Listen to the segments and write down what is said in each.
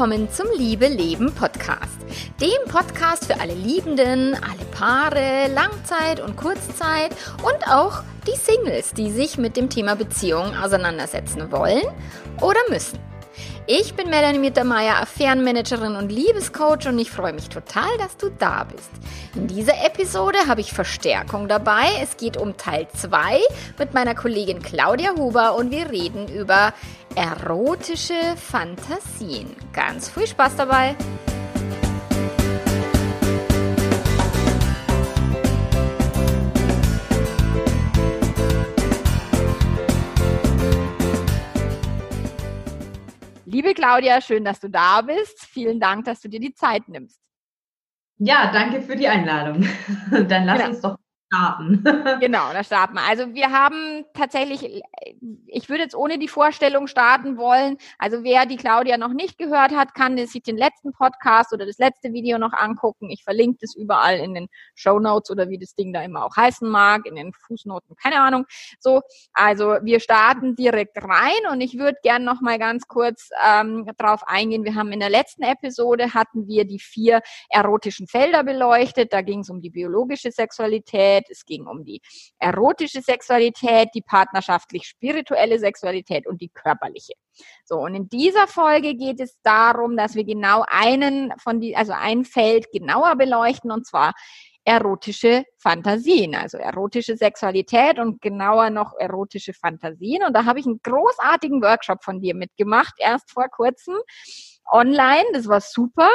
willkommen zum Liebe Leben Podcast. Dem Podcast für alle Liebenden, alle Paare, Langzeit- und Kurzzeit und auch die Singles, die sich mit dem Thema Beziehung auseinandersetzen wollen oder müssen. Ich bin Melanie Mittermeier, Affärenmanagerin und Liebescoach und ich freue mich total, dass du da bist. In dieser Episode habe ich Verstärkung dabei. Es geht um Teil 2 mit meiner Kollegin Claudia Huber und wir reden über erotische Fantasien. Ganz viel Spaß dabei! Liebe Claudia, schön, dass du da bist. Vielen Dank, dass du dir die Zeit nimmst. Ja, danke für die Einladung. Dann lass genau. uns doch starten. genau, da starten wir. Also wir haben tatsächlich, ich würde jetzt ohne die Vorstellung starten wollen. Also wer die Claudia noch nicht gehört hat, kann sich den letzten Podcast oder das letzte Video noch angucken. Ich verlinke das überall in den Show Notes oder wie das Ding da immer auch heißen mag, in den Fußnoten, keine Ahnung. So, also wir starten direkt rein und ich würde gern noch mal ganz kurz ähm, drauf eingehen. Wir haben in der letzten Episode hatten wir die vier erotischen Felder beleuchtet. Da ging es um die biologische Sexualität Sexualität, es ging um die erotische Sexualität, die partnerschaftlich-spirituelle Sexualität und die körperliche. So, und in dieser Folge geht es darum, dass wir genau einen von die, also ein Feld genauer beleuchten und zwar erotische Fantasien, also erotische Sexualität und genauer noch erotische Fantasien. Und da habe ich einen großartigen Workshop von dir mitgemacht, erst vor kurzem online. Das war super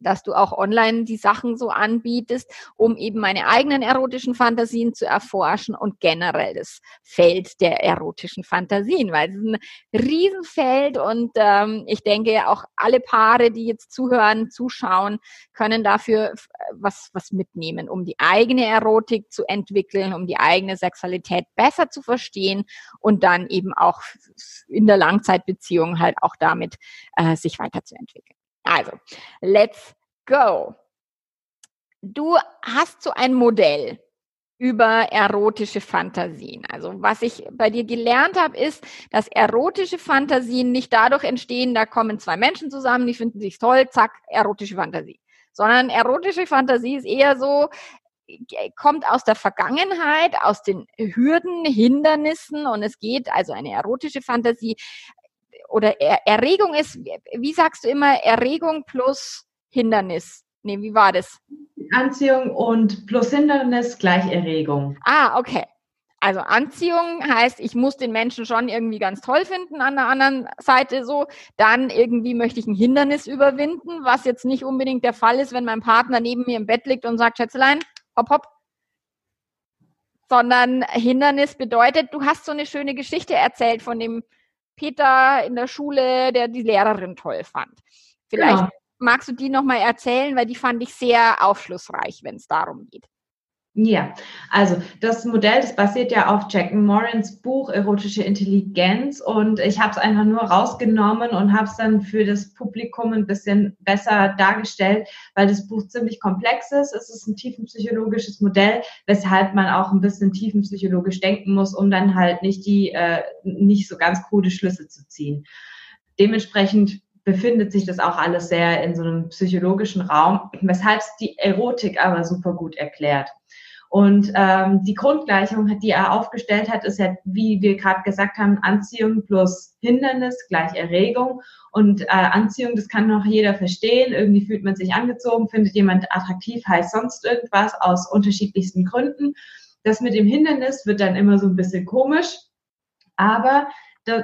dass du auch online die Sachen so anbietest, um eben meine eigenen erotischen Fantasien zu erforschen und generell das Feld der erotischen Fantasien, weil es ist ein Riesenfeld und ähm, ich denke auch alle Paare, die jetzt zuhören, zuschauen, können dafür was, was mitnehmen, um die eigene Erotik zu entwickeln, um die eigene Sexualität besser zu verstehen und dann eben auch in der Langzeitbeziehung halt auch damit äh, sich weiterzuentwickeln. Also, let's go. Du hast so ein Modell über erotische Fantasien. Also was ich bei dir gelernt habe, ist, dass erotische Fantasien nicht dadurch entstehen, da kommen zwei Menschen zusammen, die finden sich toll, zack, erotische Fantasie. Sondern erotische Fantasie ist eher so, kommt aus der Vergangenheit, aus den Hürden, Hindernissen und es geht also eine erotische Fantasie oder er Erregung ist, wie sagst du immer, Erregung plus Hindernis? Nee, wie war das? Anziehung und plus Hindernis gleich Erregung. Ah, okay. Also Anziehung heißt, ich muss den Menschen schon irgendwie ganz toll finden an der anderen Seite so. Dann irgendwie möchte ich ein Hindernis überwinden, was jetzt nicht unbedingt der Fall ist, wenn mein Partner neben mir im Bett liegt und sagt, Schätzelein, hopp, hopp. Sondern Hindernis bedeutet, du hast so eine schöne Geschichte erzählt von dem Peter in der Schule, der die Lehrerin toll fand. Vielleicht genau. magst du die nochmal erzählen, weil die fand ich sehr aufschlussreich, wenn es darum geht. Ja, also das Modell, das basiert ja auf Jack Morans Buch Erotische Intelligenz und ich habe es einfach nur rausgenommen und habe es dann für das Publikum ein bisschen besser dargestellt, weil das Buch ziemlich komplex ist. Es ist ein tiefenpsychologisches Modell, weshalb man auch ein bisschen tiefenpsychologisch denken muss, um dann halt nicht die äh, nicht so ganz krude Schlüsse zu ziehen. Dementsprechend befindet sich das auch alles sehr in so einem psychologischen Raum, weshalb es die Erotik aber super gut erklärt. Und ähm, die Grundgleichung, die er aufgestellt hat, ist ja, wie wir gerade gesagt haben, Anziehung plus Hindernis gleich Erregung. Und äh, Anziehung, das kann noch jeder verstehen. Irgendwie fühlt man sich angezogen, findet jemand attraktiv, heißt sonst irgendwas aus unterschiedlichsten Gründen. Das mit dem Hindernis wird dann immer so ein bisschen komisch. Aber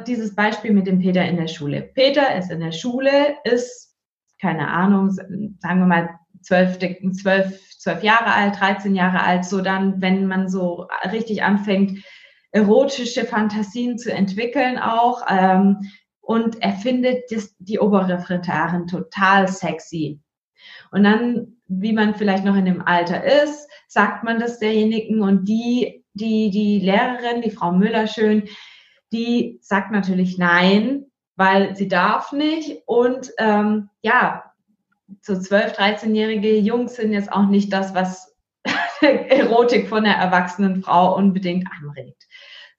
dieses Beispiel mit dem Peter in der Schule. Peter ist in der Schule, ist, keine Ahnung, sagen wir mal, zwölf, zwölf zwölf Jahre alt, 13 Jahre alt, so dann, wenn man so richtig anfängt, erotische Fantasien zu entwickeln auch. Ähm, und er findet das, die Oberreferendarin total sexy. Und dann, wie man vielleicht noch in dem Alter ist, sagt man das derjenigen und die, die, die Lehrerin, die Frau Müller schön, die sagt natürlich nein, weil sie darf nicht. Und ähm, ja, so 12-, 13-jährige Jungs sind jetzt auch nicht das, was Erotik von der erwachsenen Frau unbedingt anregt.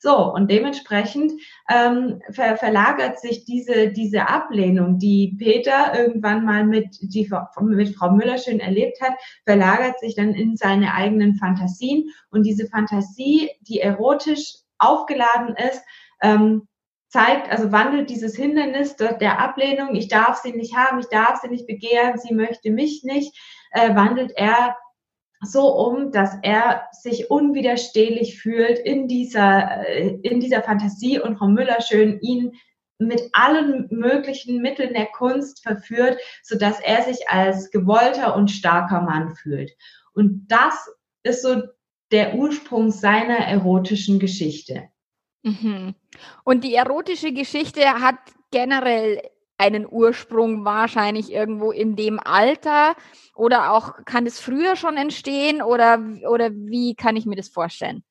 So, und dementsprechend ähm, ver verlagert sich diese, diese Ablehnung, die Peter irgendwann mal mit, die, mit Frau Müller schön erlebt hat, verlagert sich dann in seine eigenen Fantasien. Und diese Fantasie, die erotisch aufgeladen ist, ähm, zeigt, also wandelt dieses Hindernis der Ablehnung, ich darf sie nicht haben, ich darf sie nicht begehren, sie möchte mich nicht, äh, wandelt er so um, dass er sich unwiderstehlich fühlt in dieser, äh, in dieser Fantasie und Frau Müller schön ihn mit allen möglichen Mitteln der Kunst verführt, so dass er sich als gewollter und starker Mann fühlt. Und das ist so der Ursprung seiner erotischen Geschichte. Mhm. Und die erotische Geschichte hat generell einen Ursprung wahrscheinlich irgendwo in dem Alter oder auch kann es früher schon entstehen oder, oder wie kann ich mir das vorstellen?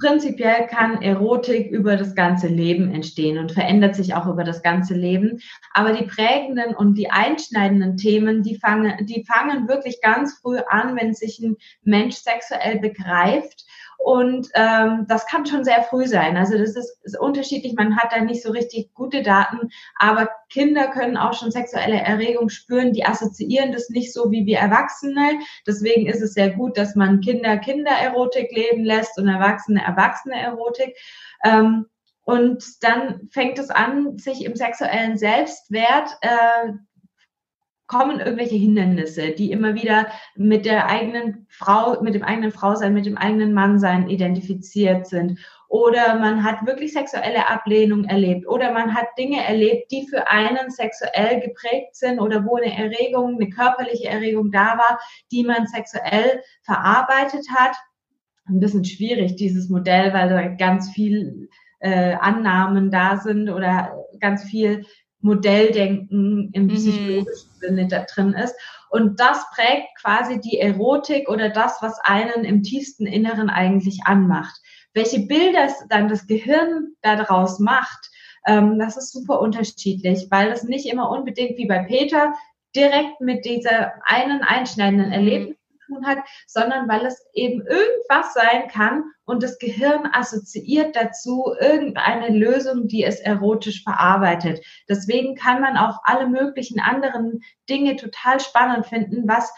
Prinzipiell kann Erotik über das ganze Leben entstehen und verändert sich auch über das ganze Leben. Aber die prägenden und die einschneidenden Themen, die fangen, die fangen wirklich ganz früh an, wenn sich ein Mensch sexuell begreift und ähm, das kann schon sehr früh sein. Also das ist, ist unterschiedlich. Man hat da nicht so richtig gute Daten, aber Kinder können auch schon sexuelle Erregung spüren. Die assoziieren das nicht so wie wir Erwachsene. Deswegen ist es sehr gut, dass man Kinder Kindererotik leben lässt und Erwachsene Erwachsene Erotik. Ähm, und dann fängt es an, sich im sexuellen Selbstwert äh, kommen irgendwelche Hindernisse, die immer wieder mit der eigenen Frau, mit dem eigenen Frausein, mit dem eigenen Mannsein identifiziert sind. Oder man hat wirklich sexuelle Ablehnung erlebt. Oder man hat Dinge erlebt, die für einen sexuell geprägt sind oder wo eine Erregung, eine körperliche Erregung da war, die man sexuell verarbeitet hat. Ein bisschen schwierig, dieses Modell, weil da ganz viel äh, Annahmen da sind oder ganz viel Modelldenken im mhm. psychologischen Sinne da drin ist. Und das prägt quasi die Erotik oder das, was einen im tiefsten Inneren eigentlich anmacht. Welche Bilder dann das Gehirn daraus macht, ähm, das ist super unterschiedlich, weil das nicht immer unbedingt wie bei Peter direkt mit dieser einen einschneidenden mhm. Erlebnis tun hat, sondern weil es eben irgendwas sein kann und das Gehirn assoziiert dazu irgendeine Lösung, die es erotisch verarbeitet. Deswegen kann man auch alle möglichen anderen Dinge total spannend finden, was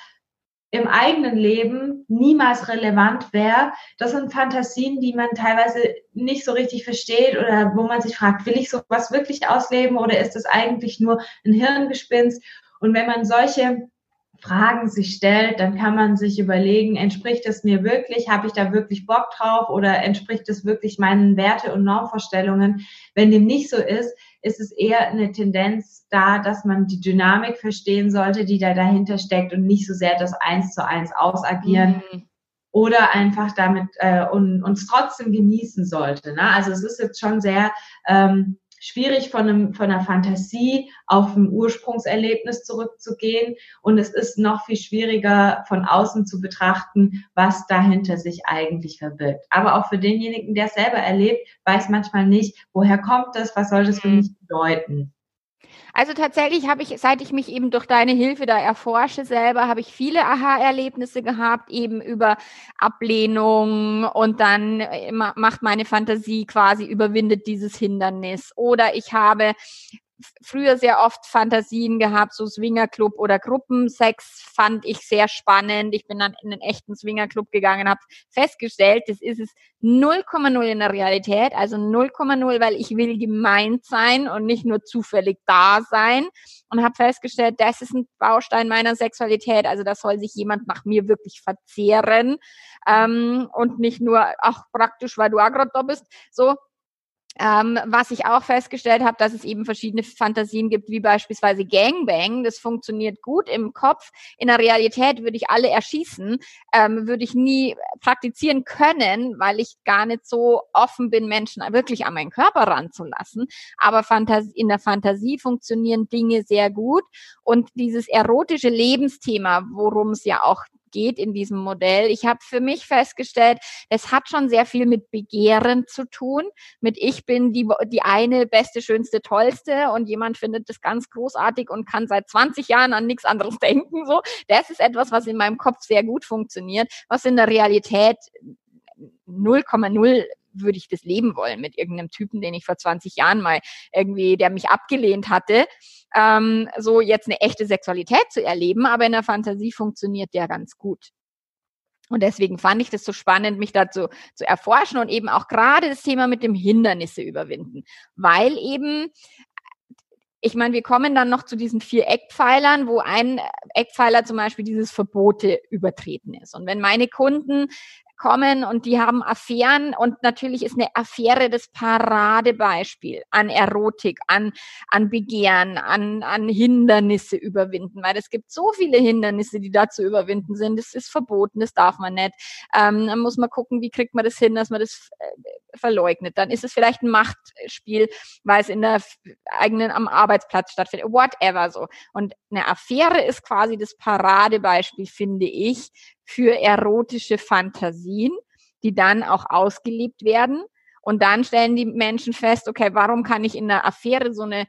im eigenen Leben niemals relevant wäre. Das sind Fantasien, die man teilweise nicht so richtig versteht oder wo man sich fragt, will ich sowas wirklich ausleben oder ist das eigentlich nur ein Hirngespinst? Und wenn man solche Fragen sich stellt, dann kann man sich überlegen, entspricht es mir wirklich, habe ich da wirklich Bock drauf oder entspricht es wirklich meinen Werte- und Normvorstellungen? Wenn dem nicht so ist, ist es eher eine Tendenz da, dass man die Dynamik verstehen sollte, die da dahinter steckt und nicht so sehr das Eins zu eins ausagieren. Mhm. Oder einfach damit äh, und uns trotzdem genießen sollte. Ne? Also es ist jetzt schon sehr ähm, schwierig von, einem, von einer Fantasie auf ein Ursprungserlebnis zurückzugehen. Und es ist noch viel schwieriger von außen zu betrachten, was dahinter sich eigentlich verbirgt. Aber auch für denjenigen, der es selber erlebt, weiß manchmal nicht, woher kommt das, was soll das für mhm. mich bedeuten. Also tatsächlich habe ich, seit ich mich eben durch deine Hilfe da erforsche selber, habe ich viele Aha-Erlebnisse gehabt, eben über Ablehnung und dann äh, macht meine Fantasie quasi, überwindet dieses Hindernis. Oder ich habe früher sehr oft Fantasien gehabt, so Swingerclub oder Gruppensex fand ich sehr spannend. Ich bin dann in einen echten Swingerclub gegangen, habe festgestellt, das ist es 0,0 in der Realität, also 0,0, weil ich will gemeint sein und nicht nur zufällig da sein und habe festgestellt, das ist ein Baustein meiner Sexualität, also da soll sich jemand nach mir wirklich verzehren ähm, und nicht nur, ach praktisch, weil du auch gerade da bist, so, ähm, was ich auch festgestellt habe, dass es eben verschiedene Fantasien gibt, wie beispielsweise Gangbang. Das funktioniert gut im Kopf. In der Realität würde ich alle erschießen, ähm, würde ich nie praktizieren können, weil ich gar nicht so offen bin, Menschen wirklich an meinen Körper ranzulassen. Aber Fantas in der Fantasie funktionieren Dinge sehr gut. Und dieses erotische Lebensthema, worum es ja auch geht in diesem Modell. Ich habe für mich festgestellt, es hat schon sehr viel mit Begehren zu tun, mit ich bin die, die eine beste, schönste, tollste und jemand findet das ganz großartig und kann seit 20 Jahren an nichts anderes denken. So, das ist etwas, was in meinem Kopf sehr gut funktioniert, was in der Realität 0,0 würde ich das leben wollen mit irgendeinem Typen, den ich vor 20 Jahren mal irgendwie, der mich abgelehnt hatte, ähm, so jetzt eine echte Sexualität zu erleben, aber in der Fantasie funktioniert der ganz gut. Und deswegen fand ich das so spannend, mich dazu zu erforschen und eben auch gerade das Thema mit dem Hindernisse überwinden, weil eben ich meine, wir kommen dann noch zu diesen vier Eckpfeilern, wo ein Eckpfeiler zum Beispiel dieses Verbote übertreten ist. Und wenn meine Kunden kommen und die haben Affären und natürlich ist eine Affäre das Paradebeispiel an Erotik, an, an Begehren, an, an Hindernisse überwinden, weil es gibt so viele Hindernisse, die da zu überwinden sind. Das ist verboten, das darf man nicht. Ähm, dann muss man gucken, wie kriegt man das hin, dass man das äh, verleugnet. Dann ist es vielleicht ein Machtspiel, weil es in der eigenen am Arbeitsplatz stattfindet, whatever so. Und eine Affäre ist quasi das Paradebeispiel, finde ich, für erotische Fantasien, die dann auch ausgelebt werden. Und dann stellen die Menschen fest, okay, warum kann ich in der Affäre so eine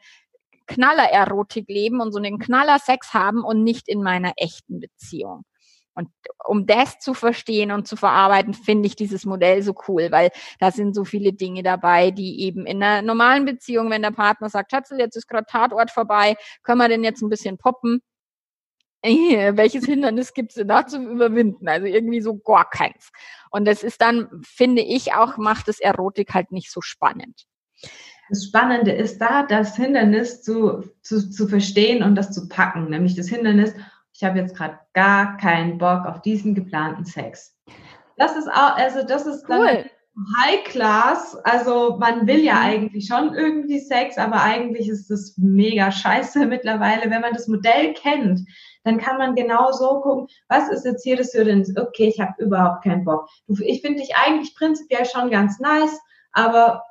Knaller-Erotik leben und so einen Knaller-Sex haben und nicht in meiner echten Beziehung? Und um das zu verstehen und zu verarbeiten, finde ich dieses Modell so cool, weil da sind so viele Dinge dabei, die eben in einer normalen Beziehung, wenn der Partner sagt, Schatzel, jetzt ist gerade Tatort vorbei, können wir denn jetzt ein bisschen poppen? welches Hindernis gibt es denn da zu überwinden? Also irgendwie so gar keins. Und das ist dann, finde ich auch, macht es Erotik halt nicht so spannend. Das Spannende ist da, das Hindernis zu, zu, zu verstehen und das zu packen. Nämlich das Hindernis, ich habe jetzt gerade gar keinen Bock auf diesen geplanten Sex. Das ist auch, also das ist cool. dann High Class. Also man will ja mhm. eigentlich schon irgendwie Sex, aber eigentlich ist es mega scheiße mittlerweile. Wenn man das Modell kennt, dann kann man genau so gucken, was ist jetzt hier das Hürdennis? Okay, ich habe überhaupt keinen Bock. Ich finde dich eigentlich prinzipiell schon ganz nice, aber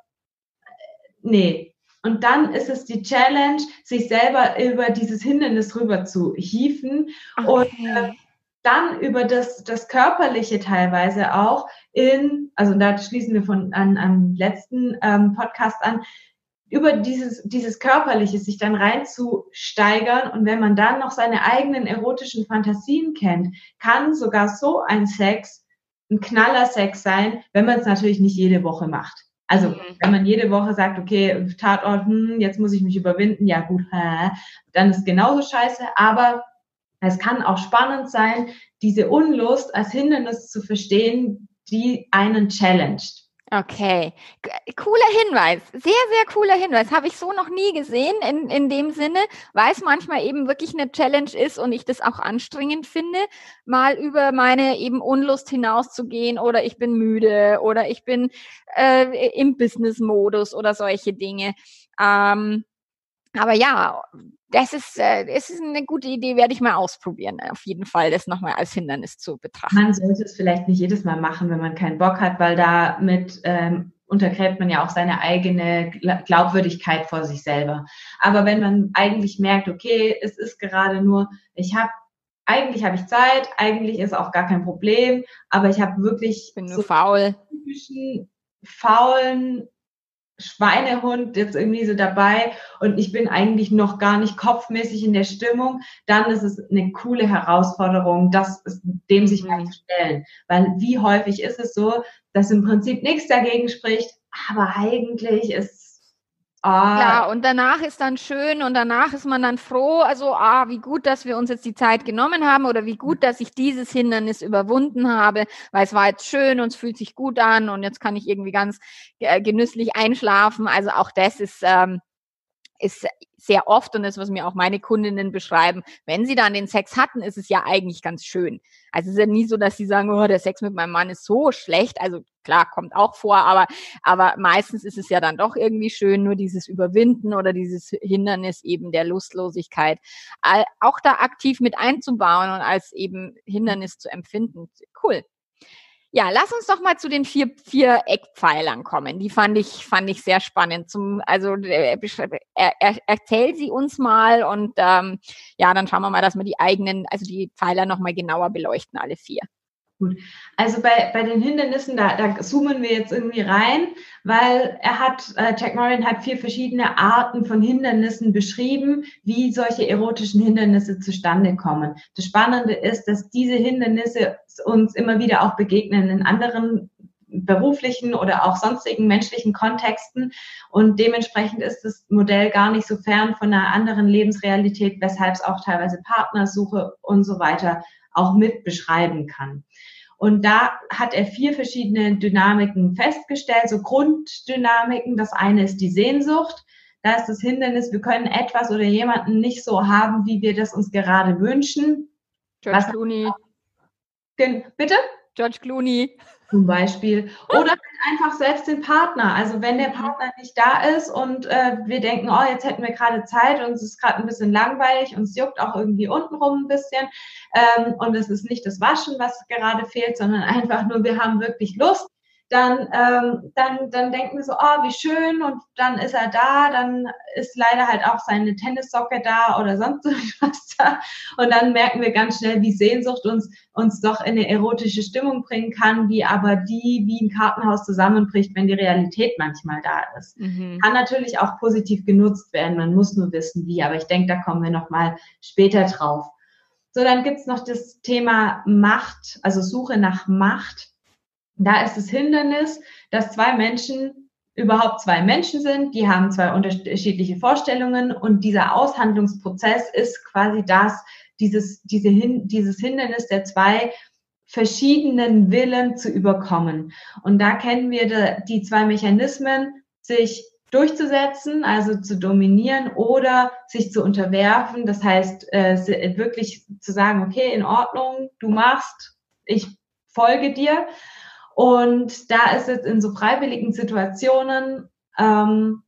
äh, nee. Und dann ist es die Challenge, sich selber über dieses Hindernis rüber zu hieven okay. und äh, dann über das, das Körperliche teilweise auch in, also da schließen wir von an, am letzten ähm, Podcast an, über dieses, dieses Körperliche sich dann reinzusteigern und wenn man dann noch seine eigenen erotischen Fantasien kennt, kann sogar so ein Sex ein Knallersex sein, wenn man es natürlich nicht jede Woche macht. Also, mhm. wenn man jede Woche sagt, okay, Tatort, hm, jetzt muss ich mich überwinden, ja gut, hä, dann ist genauso scheiße, aber es kann auch spannend sein, diese Unlust als Hindernis zu verstehen, die einen challenged. Okay, cooler Hinweis, sehr, sehr cooler Hinweis. Habe ich so noch nie gesehen in, in dem Sinne, weil es manchmal eben wirklich eine Challenge ist und ich das auch anstrengend finde, mal über meine eben Unlust hinauszugehen oder ich bin müde oder ich bin äh, im Business-Modus oder solche Dinge. Ähm, aber ja, das ist, äh, das ist eine gute Idee, werde ich mal ausprobieren. Auf jeden Fall, das nochmal als Hindernis zu betrachten. Man sollte es vielleicht nicht jedes Mal machen, wenn man keinen Bock hat, weil damit ähm, untergräbt man ja auch seine eigene Glaubwürdigkeit vor sich selber. Aber wenn man eigentlich merkt, okay, es ist gerade nur, ich habe eigentlich habe ich Zeit, eigentlich ist auch gar kein Problem, aber ich habe wirklich ich bin nur so faul. typischen faulen Schweinehund jetzt irgendwie so dabei und ich bin eigentlich noch gar nicht kopfmäßig in der Stimmung, dann ist es eine coole Herausforderung, das ist, dem sich mal mhm. zu stellen. Weil wie häufig ist es so, dass im Prinzip nichts dagegen spricht, aber eigentlich ist Ah. Ja, und danach ist dann schön und danach ist man dann froh, also ah, wie gut, dass wir uns jetzt die Zeit genommen haben oder wie gut, dass ich dieses Hindernis überwunden habe, weil es war jetzt schön und es fühlt sich gut an und jetzt kann ich irgendwie ganz äh, genüsslich einschlafen. Also auch das ist ähm, ist sehr oft und das, was mir auch meine Kundinnen beschreiben, wenn sie dann den Sex hatten, ist es ja eigentlich ganz schön. Also es ist ja nie so, dass sie sagen, oh, der Sex mit meinem Mann ist so schlecht. Also klar, kommt auch vor, aber, aber meistens ist es ja dann doch irgendwie schön, nur dieses Überwinden oder dieses Hindernis eben der Lustlosigkeit auch da aktiv mit einzubauen und als eben Hindernis zu empfinden. Cool. Ja, lass uns doch mal zu den vier, vier Eckpfeilern kommen. Die fand ich, fand ich sehr spannend. Zum, also äh, er, er, erzähl sie uns mal und ähm, ja, dann schauen wir mal, dass wir die eigenen, also die Pfeiler nochmal genauer beleuchten, alle vier. Gut. Also bei, bei den Hindernissen, da, da zoomen wir jetzt irgendwie rein, weil er hat, äh, Jack Moran hat vier verschiedene Arten von Hindernissen beschrieben, wie solche erotischen Hindernisse zustande kommen. Das Spannende ist, dass diese Hindernisse uns immer wieder auch begegnen in anderen beruflichen oder auch sonstigen menschlichen Kontexten. Und dementsprechend ist das Modell gar nicht so fern von einer anderen Lebensrealität, weshalb es auch teilweise Partnersuche und so weiter auch mit beschreiben kann. Und da hat er vier verschiedene Dynamiken festgestellt, so Grunddynamiken. Das eine ist die Sehnsucht. Da ist das Hindernis, wir können etwas oder jemanden nicht so haben, wie wir das uns gerade wünschen. George Was Clooney. Bitte? George Clooney. Zum Beispiel. Oder halt einfach selbst den Partner. Also wenn der. Partner nicht da ist und äh, wir denken, oh, jetzt hätten wir gerade Zeit und es ist gerade ein bisschen langweilig und es juckt auch irgendwie untenrum ein bisschen. Ähm, und es ist nicht das Waschen, was gerade fehlt, sondern einfach nur, wir haben wirklich Lust dann, ähm, dann, dann denken wir so, oh, wie schön und dann ist er da, dann ist leider halt auch seine Tennissocke da oder sonst irgendwas da und dann merken wir ganz schnell, wie Sehnsucht uns, uns doch in eine erotische Stimmung bringen kann, wie aber die wie ein Kartenhaus zusammenbricht, wenn die Realität manchmal da ist. Mhm. Kann natürlich auch positiv genutzt werden, man muss nur wissen, wie, aber ich denke, da kommen wir nochmal später drauf. So, dann gibt's noch das Thema Macht, also Suche nach Macht da ist das Hindernis, dass zwei Menschen überhaupt zwei Menschen sind, die haben zwei unterschiedliche Vorstellungen und dieser Aushandlungsprozess ist quasi das, dieses, diese Hin dieses Hindernis der zwei verschiedenen Willen zu überkommen. Und da kennen wir die zwei Mechanismen, sich durchzusetzen, also zu dominieren oder sich zu unterwerfen. Das heißt, äh, wirklich zu sagen, okay, in Ordnung, du machst, ich folge dir. Und da ist es in so freiwilligen Situationen ähm,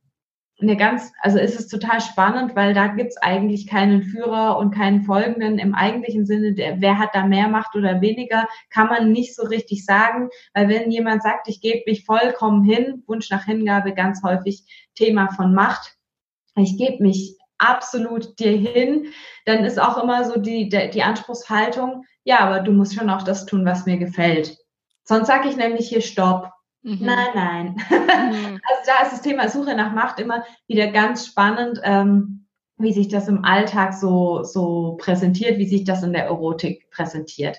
eine ganz, also ist es total spannend, weil da gibt's eigentlich keinen Führer und keinen Folgenden im eigentlichen Sinne, der, wer hat da mehr Macht oder weniger, kann man nicht so richtig sagen, weil wenn jemand sagt, ich gebe mich vollkommen hin, Wunsch nach Hingabe ganz häufig Thema von Macht, ich gebe mich absolut dir hin, dann ist auch immer so die, die Anspruchshaltung, ja, aber du musst schon auch das tun, was mir gefällt. Sonst sage ich nämlich hier Stopp. Mhm. Nein, nein. Mhm. Also da ist das Thema Suche nach Macht immer wieder ganz spannend, ähm, wie sich das im Alltag so, so präsentiert, wie sich das in der Erotik präsentiert.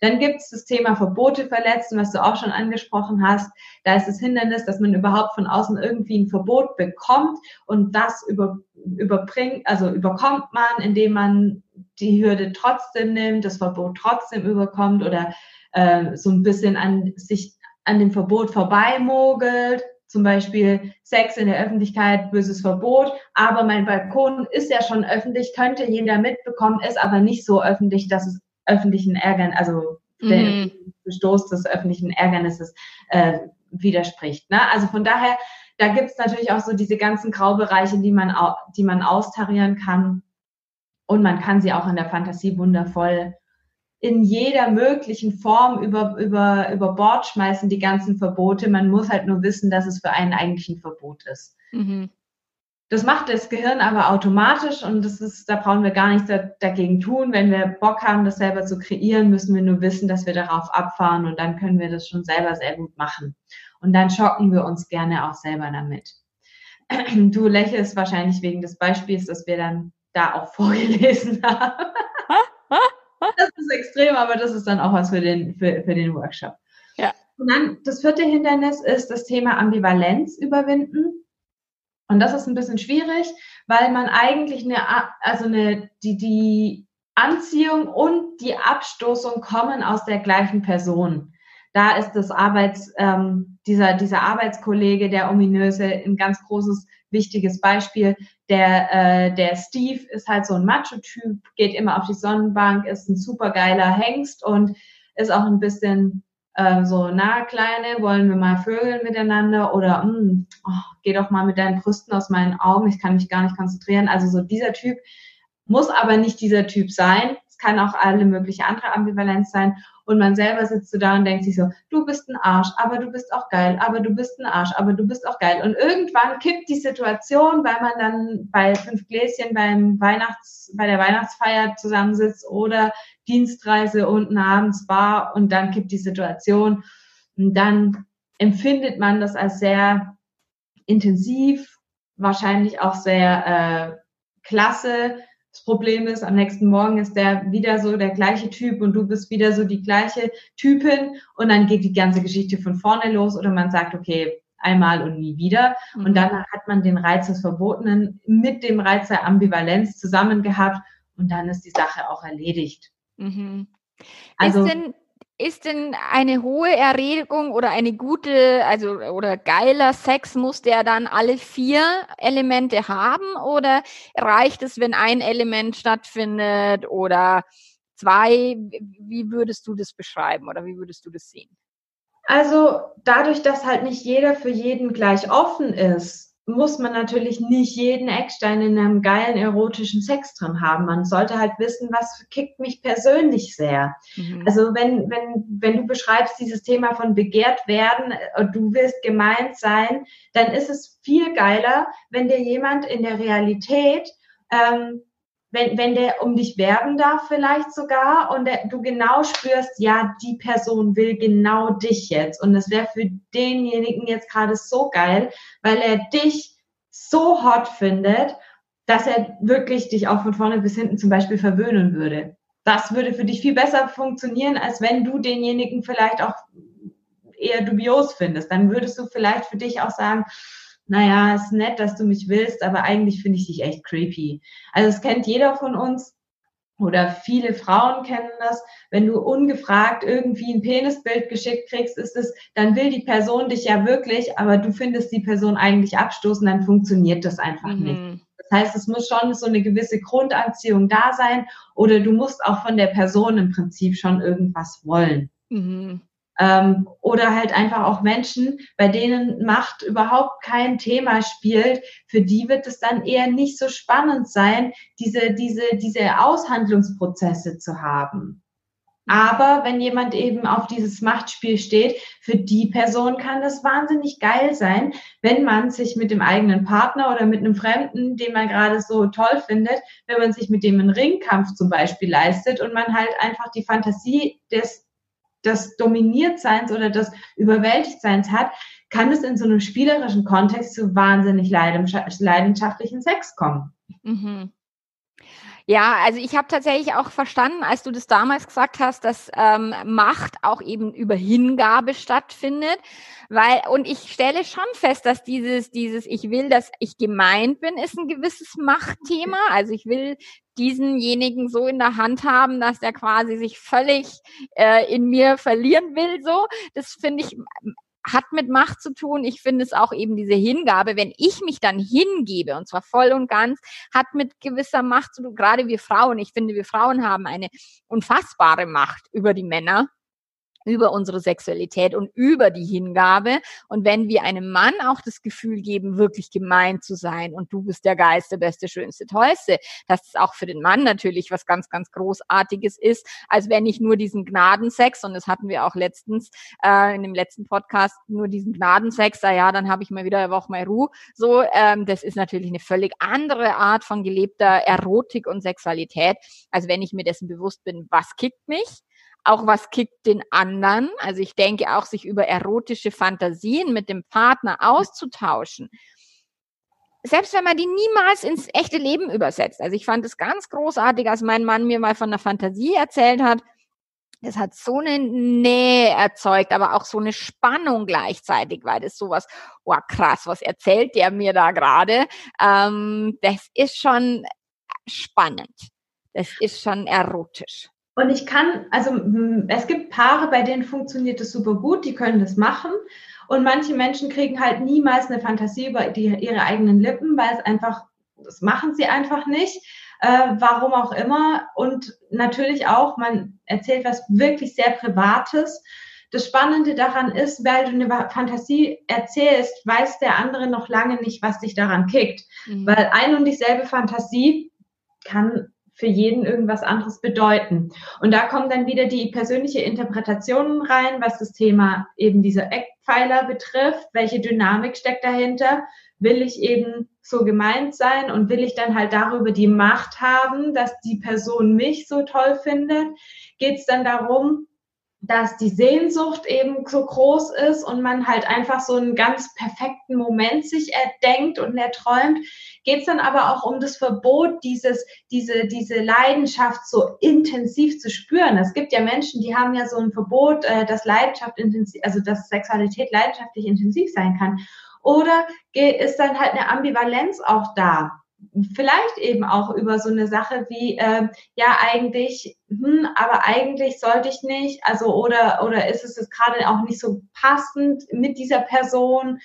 Dann gibt es das Thema Verbote verletzen, was du auch schon angesprochen hast. Da ist das Hindernis, dass man überhaupt von außen irgendwie ein Verbot bekommt und das über, überbringt, also überkommt man, indem man die Hürde trotzdem nimmt, das Verbot trotzdem überkommt oder äh, so ein bisschen an sich an dem Verbot vorbeimogelt, zum Beispiel Sex in der Öffentlichkeit, böses Verbot, aber mein Balkon ist ja schon öffentlich, könnte jeder mitbekommen, ist aber nicht so öffentlich, dass es öffentlichen Ärgern, also mhm. der Bestoß des öffentlichen Ärgernisses äh, widerspricht. Ne? Also von daher, da gibt es natürlich auch so diese ganzen Graubereiche, die man, die man austarieren kann. Und man kann sie auch in der Fantasie wundervoll in jeder möglichen Form über, über, über Bord schmeißen, die ganzen Verbote. Man muss halt nur wissen, dass es für einen eigentlich ein Verbot ist. Mhm. Das macht das Gehirn aber automatisch und das ist, da brauchen wir gar nichts dagegen tun. Wenn wir Bock haben, das selber zu kreieren, müssen wir nur wissen, dass wir darauf abfahren und dann können wir das schon selber sehr gut machen. Und dann schocken wir uns gerne auch selber damit. Du lächelst wahrscheinlich wegen des Beispiels, das wir dann da auch vorgelesen haben das ist extrem, aber das ist dann auch was für den, für, für den Workshop. Ja. Und dann das vierte Hindernis ist das Thema Ambivalenz überwinden. Und das ist ein bisschen schwierig, weil man eigentlich eine, also eine, die, die Anziehung und die Abstoßung kommen aus der gleichen Person. Da ist das Arbeits, ähm, dieser, dieser Arbeitskollege, der ominöse, ein ganz großes wichtiges Beispiel. Der, äh, der Steve ist halt so ein Macho-Typ, geht immer auf die Sonnenbank, ist ein supergeiler Hengst und ist auch ein bisschen äh, so, na, Kleine, wollen wir mal vögeln miteinander oder mm, oh, geh doch mal mit deinen Brüsten aus meinen Augen, ich kann mich gar nicht konzentrieren. Also so dieser Typ muss aber nicht dieser Typ sein. Es kann auch alle mögliche andere Ambivalenz sein. Und man selber sitzt so da und denkt sich so, du bist ein Arsch, aber du bist auch geil, aber du bist ein Arsch, aber du bist auch geil. Und irgendwann kippt die Situation, weil man dann bei fünf Gläschen beim Weihnachts, bei der Weihnachtsfeier zusammensitzt oder Dienstreise unten abends war und dann kippt die Situation. Und dann empfindet man das als sehr intensiv, wahrscheinlich auch sehr äh, klasse, Das Problem ist, am nächsten Morgen ist der wieder so der gleiche Typ und du bist wieder so die gleiche Typin und dann geht die ganze Geschichte von vorne los oder man sagt, okay, einmal und nie wieder. Mhm. Und dann hat man den Reiz des Verbotenen mit dem Reiz der Ambivalenz zusammen gehabt und dann ist die Sache auch erledigt. Mhm. Also, ist denn, ist denn eine hohe Erregung oder eine gute, also oder geiler Sex, muss der dann alle vier Elemente haben oder reicht es, wenn ein Element stattfindet oder zwei? Wie würdest du das beschreiben oder wie würdest du das sehen? Also dadurch, dass halt nicht jeder für jeden gleich offen ist, muss man natürlich nicht jeden Eckstein in einem geilen erotischen Sex drin haben. Man sollte halt wissen, was kickt mich persönlich sehr. Mhm. Also wenn, wenn, wenn du beschreibst dieses Thema von begehrt werden, und äh, du willst gemeint sein, dann ist es viel geiler, wenn dir jemand in der Realität ähm, wenn, wenn der um dich werben darf vielleicht sogar und der, du genau spürst, ja, die Person will genau dich jetzt und das wäre für denjenigen jetzt gerade so geil, weil er dich so hot findet, dass er wirklich dich auch von vorne bis hinten zum Beispiel verwöhnen würde. Das würde für dich viel besser funktionieren, als wenn du denjenigen vielleicht auch eher dubios findest. Dann würdest du vielleicht für dich auch sagen, naja, ist nett, dass du mich willst, aber eigentlich finde ich dich echt creepy. Also es kennt jeder von uns oder viele Frauen kennen das, wenn du ungefragt irgendwie ein Penisbild geschickt kriegst, ist es, dann will die Person dich ja wirklich, aber du findest die Person eigentlich abstoßen, dann funktioniert das einfach mhm. nicht. Das heißt, es muss schon so eine gewisse Grundanziehung da sein oder du musst auch von der Person im Prinzip schon irgendwas wollen. Mhm. Ähm, oder halt einfach auch Menschen, bei denen Macht überhaupt kein Thema spielt. Für die wird es dann eher nicht so spannend sein, diese, diese, diese Aushandlungsprozesse zu haben. Aber wenn jemand eben auf dieses Machtspiel steht, für die Person kann das wahnsinnig geil sein, wenn man sich mit dem eigenen Partner oder mit einem Fremden, den man gerade so toll findet, wenn man sich mit dem einen Ringkampf zum Beispiel leistet und man halt einfach die Fantasie des des Dominiertseins oder des Überwältigtseins hat, kann es in so einem spielerischen Kontext zu wahnsinnig leidenschaftlichen Sex kommen. Mhm. Ja, also ich habe tatsächlich auch verstanden, als du das damals gesagt hast, dass ähm, Macht auch eben über Hingabe stattfindet, weil und ich stelle schon fest, dass dieses dieses ich will, dass ich gemeint bin, ist ein gewisses Machtthema. Also ich will diesenjenigen so in der Hand haben, dass der quasi sich völlig äh, in mir verlieren will. So, das finde ich hat mit Macht zu tun. Ich finde es auch eben diese Hingabe, wenn ich mich dann hingebe, und zwar voll und ganz, hat mit gewisser Macht zu tun. Gerade wir Frauen, ich finde, wir Frauen haben eine unfassbare Macht über die Männer über unsere Sexualität und über die Hingabe. Und wenn wir einem Mann auch das Gefühl geben, wirklich gemeint zu sein und du bist der Geiste, Beste, Schönste, Tollste, dass es auch für den Mann natürlich was ganz, ganz Großartiges ist, als wenn ich nur diesen Gnadensex, und das hatten wir auch letztens äh, in dem letzten Podcast, nur diesen Gnadensex, ah ja, dann habe ich mal wieder eine Woche mal Ruhe. So, ähm, das ist natürlich eine völlig andere Art von gelebter Erotik und Sexualität, als wenn ich mir dessen bewusst bin, was kickt mich auch was kickt den anderen. Also ich denke auch, sich über erotische Fantasien mit dem Partner auszutauschen. Selbst wenn man die niemals ins echte Leben übersetzt. Also ich fand es ganz großartig, als mein Mann mir mal von einer Fantasie erzählt hat. Es hat so eine Nähe erzeugt, aber auch so eine Spannung gleichzeitig, weil das sowas, oh krass, was erzählt der mir da gerade? Ähm, das ist schon spannend. Das ist schon erotisch. Und ich kann, also es gibt Paare, bei denen funktioniert das super gut, die können das machen. Und manche Menschen kriegen halt niemals eine Fantasie über die, ihre eigenen Lippen, weil es einfach, das machen sie einfach nicht. Äh, warum auch immer. Und natürlich auch, man erzählt was wirklich sehr Privates. Das Spannende daran ist, weil du eine Fantasie erzählst, weiß der andere noch lange nicht, was dich daran kickt. Mhm. Weil ein und dieselbe Fantasie kann für jeden irgendwas anderes bedeuten. Und da kommen dann wieder die persönliche Interpretationen rein, was das Thema eben diese Eckpfeiler betrifft. Welche Dynamik steckt dahinter? Will ich eben so gemeint sein und will ich dann halt darüber die Macht haben, dass die Person mich so toll findet? Geht es dann darum, dass die Sehnsucht eben so groß ist und man halt einfach so einen ganz perfekten Moment sich erdenkt und erträumt, geht es dann aber auch um das Verbot, dieses, diese, diese Leidenschaft so intensiv zu spüren. Es gibt ja Menschen, die haben ja so ein Verbot, äh, dass Leidenschaft intensiv, also dass Sexualität leidenschaftlich intensiv sein kann. Oder ist dann halt eine Ambivalenz auch da? vielleicht eben auch über so eine Sache wie äh, ja eigentlich hm, aber eigentlich sollte ich nicht also oder oder ist es jetzt gerade auch nicht so passend mit dieser Person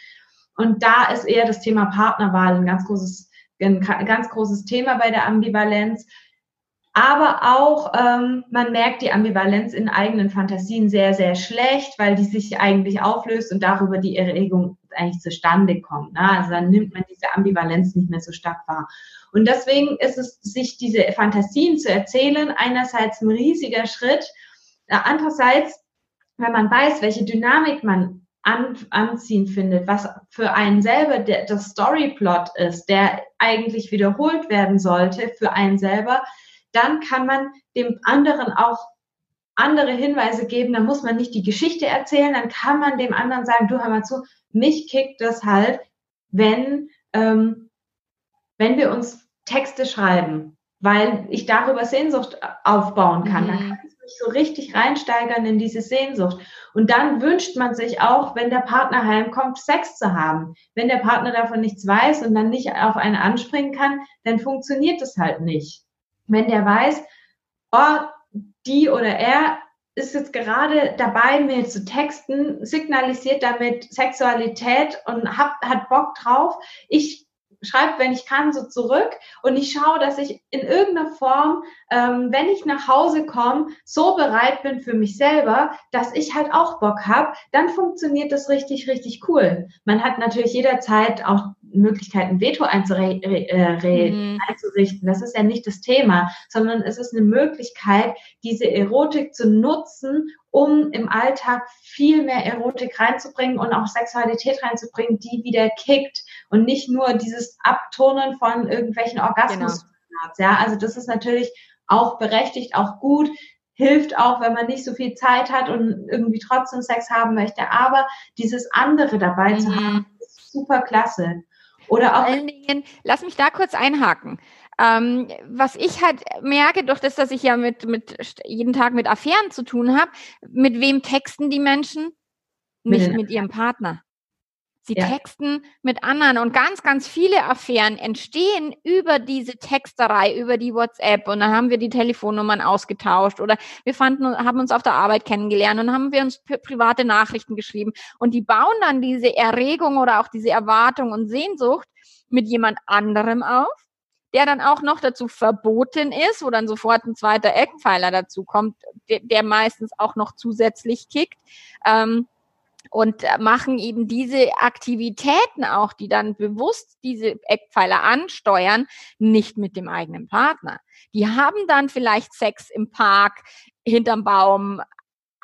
und da ist eher das Thema Partnerwahl ein ganz großes ein ganz großes Thema bei der Ambivalenz aber auch ähm, man merkt die Ambivalenz in eigenen Fantasien sehr sehr schlecht weil die sich eigentlich auflöst und darüber die Erregung eigentlich zustande kommt. Ne? Also dann nimmt man diese Ambivalenz nicht mehr so stark wahr. Und deswegen ist es, sich diese Fantasien zu erzählen, einerseits ein riesiger Schritt, äh, andererseits, wenn man weiß, welche Dynamik man an, anziehen findet, was für einen selber der, das Storyplot ist, der eigentlich wiederholt werden sollte für einen selber, dann kann man dem anderen auch andere Hinweise geben, dann muss man nicht die Geschichte erzählen, dann kann man dem anderen sagen, du hör mal zu, mich kickt das halt, wenn, ähm, wenn wir uns Texte schreiben, weil ich darüber Sehnsucht aufbauen kann. Mhm. Dann kann ich mich so richtig reinsteigern in diese Sehnsucht. Und dann wünscht man sich auch, wenn der Partner heimkommt, Sex zu haben. Wenn der Partner davon nichts weiß und dann nicht auf einen anspringen kann, dann funktioniert das halt nicht. Wenn der weiß, oh, die oder er ist jetzt gerade dabei, mir zu texten, signalisiert damit Sexualität und hat, hat Bock drauf. Ich schreibe, wenn ich kann, so zurück und ich schaue, dass ich in irgendeiner Form, ähm, wenn ich nach Hause komme, so bereit bin für mich selber, dass ich halt auch Bock habe, dann funktioniert das richtig, richtig cool. Man hat natürlich jederzeit auch Möglichkeiten, Veto äh, mhm. einzurichten. Das ist ja nicht das Thema, sondern es ist eine Möglichkeit, diese Erotik zu nutzen, um im Alltag viel mehr Erotik reinzubringen und auch Sexualität reinzubringen, die wieder kickt und nicht nur dieses Abturnen von irgendwelchen Orgasmus. Genau. Ja, also das ist natürlich auch berechtigt, auch gut, hilft auch, wenn man nicht so viel Zeit hat und irgendwie trotzdem Sex haben möchte. Aber dieses andere dabei mhm. zu haben, ist super klasse. Oder auch. Vor allen Dingen, lass mich da kurz einhaken. Ähm, was ich halt merke, durch das, dass ich ja mit, mit jeden Tag mit Affären zu tun habe, mit wem texten die Menschen? Nicht mit, mit ihrem Partner. Sie ja. texten mit anderen und ganz, ganz viele Affären entstehen über diese Texterei, über die WhatsApp und dann haben wir die Telefonnummern ausgetauscht oder wir fanden, haben uns auf der Arbeit kennengelernt und haben wir uns private Nachrichten geschrieben und die bauen dann diese Erregung oder auch diese Erwartung und Sehnsucht mit jemand anderem auf, der dann auch noch dazu verboten ist, wo dann sofort ein zweiter Eckpfeiler dazu kommt, der, der meistens auch noch zusätzlich kickt. Ähm, und äh, machen eben diese Aktivitäten auch, die dann bewusst diese Eckpfeiler ansteuern, nicht mit dem eigenen Partner. Die haben dann vielleicht Sex im Park, hinterm Baum,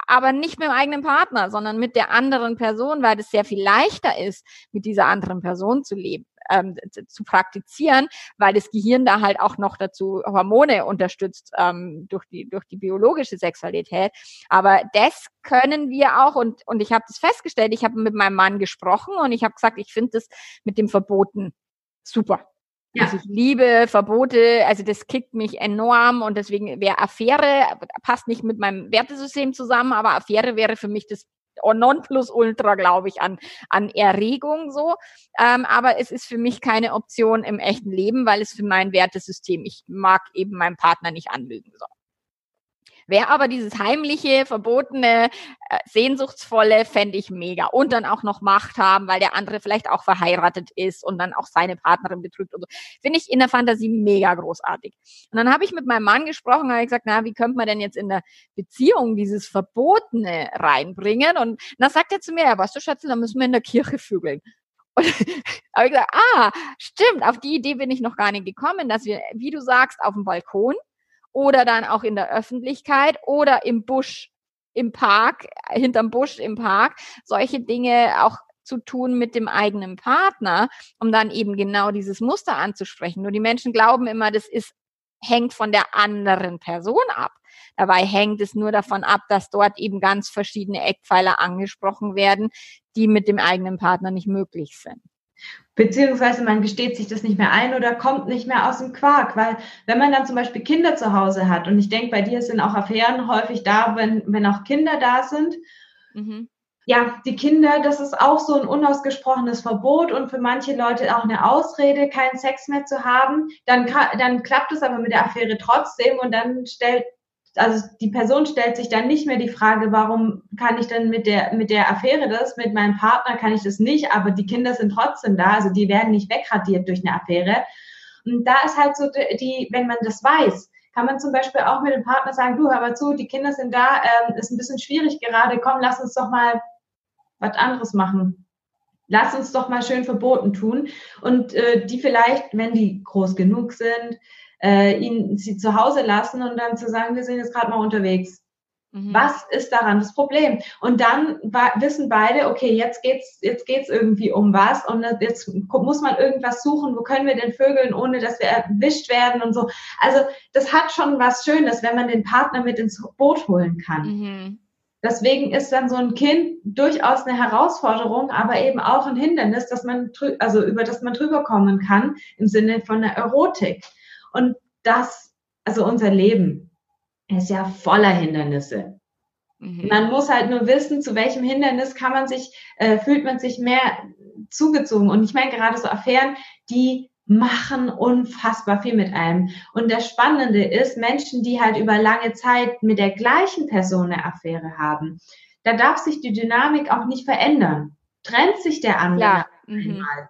aber nicht mit dem eigenen Partner, sondern mit der anderen Person, weil es sehr viel leichter ist, mit dieser anderen Person zu leben ähm, zu praktizieren, weil das Gehirn da halt auch noch dazu Hormone unterstützt ähm, durch die durch die biologische Sexualität. Aber das können wir auch und und ich habe das festgestellt. Ich habe mit meinem Mann gesprochen und ich habe gesagt, ich finde das mit dem Verboten super. Ja. Also ich liebe Verbote, also das kickt mich enorm und deswegen wäre Affäre, passt nicht mit meinem Wertesystem zusammen, aber Affäre wäre für mich das Nonplusultra, glaube ich, an, an Erregung so. Ähm, aber es ist für mich keine Option im echten Leben, weil es für mein Wertesystem, ich mag eben meinen Partner nicht anlügen. So. Wer aber dieses heimliche, verbotene, äh, sehnsuchtsvolle fände ich mega. Und dann auch noch Macht haben, weil der andere vielleicht auch verheiratet ist und dann auch seine Partnerin betrügt und so. Finde ich in der Fantasie mega großartig. Und dann habe ich mit meinem Mann gesprochen, habe gesagt, na, wie könnte man denn jetzt in der Beziehung dieses Verbotene reinbringen? Und dann sagt er zu mir, ja, weißt du, Schatzel, da müssen wir in der Kirche vögeln. Und habe ich gesagt, ah, stimmt, auf die Idee bin ich noch gar nicht gekommen, dass wir, wie du sagst, auf dem Balkon oder dann auch in der Öffentlichkeit oder im Busch, im Park, hinterm Busch im Park, solche Dinge auch zu tun mit dem eigenen Partner, um dann eben genau dieses Muster anzusprechen. Nur die Menschen glauben immer, das ist hängt von der anderen Person ab. Dabei hängt es nur davon ab, dass dort eben ganz verschiedene Eckpfeiler angesprochen werden, die mit dem eigenen Partner nicht möglich sind. Beziehungsweise man gesteht sich das nicht mehr ein oder kommt nicht mehr aus dem Quark, weil wenn man dann zum Beispiel Kinder zu Hause hat, und ich denke, bei dir sind auch Affären häufig da, wenn, wenn auch Kinder da sind, mhm. ja, die Kinder, das ist auch so ein unausgesprochenes Verbot und für manche Leute auch eine Ausrede, keinen Sex mehr zu haben, dann, dann klappt es aber mit der Affäre trotzdem und dann stellt also die Person stellt sich dann nicht mehr die Frage, warum kann ich denn mit der, mit der Affäre das, mit meinem Partner kann ich das nicht, aber die Kinder sind trotzdem da, also die werden nicht wegradiert durch eine Affäre. Und da ist halt so die, wenn man das weiß, kann man zum Beispiel auch mit dem Partner sagen, du, hör mal zu, die Kinder sind da, ähm, ist ein bisschen schwierig gerade, komm, lass uns doch mal was anderes machen. Lass uns doch mal schön verboten tun. Und äh, die vielleicht, wenn die groß genug sind, äh, ihn sie zu Hause lassen und dann zu sagen, wir sind jetzt gerade mal unterwegs. Mhm. Was ist daran das Problem? Und dann wissen beide, okay, jetzt geht's, jetzt geht's irgendwie um was und jetzt muss man irgendwas suchen. Wo können wir denn vögeln, ohne dass wir erwischt werden und so. Also das hat schon was Schönes, wenn man den Partner mit ins Boot holen kann. Mhm. Deswegen ist dann so ein Kind durchaus eine Herausforderung, aber eben auch ein Hindernis, dass man, also über das man drüber kommen kann im Sinne von der Erotik. Und das, also unser Leben ist ja voller Hindernisse. Mhm. Man muss halt nur wissen, zu welchem Hindernis kann man sich, äh, fühlt man sich mehr zugezogen. Und ich meine gerade so Affären, die machen unfassbar viel mit einem. Und das Spannende ist, Menschen, die halt über lange Zeit mit der gleichen Person eine Affäre haben, da darf sich die Dynamik auch nicht verändern. Trennt sich der andere ja. Mhm. einmal,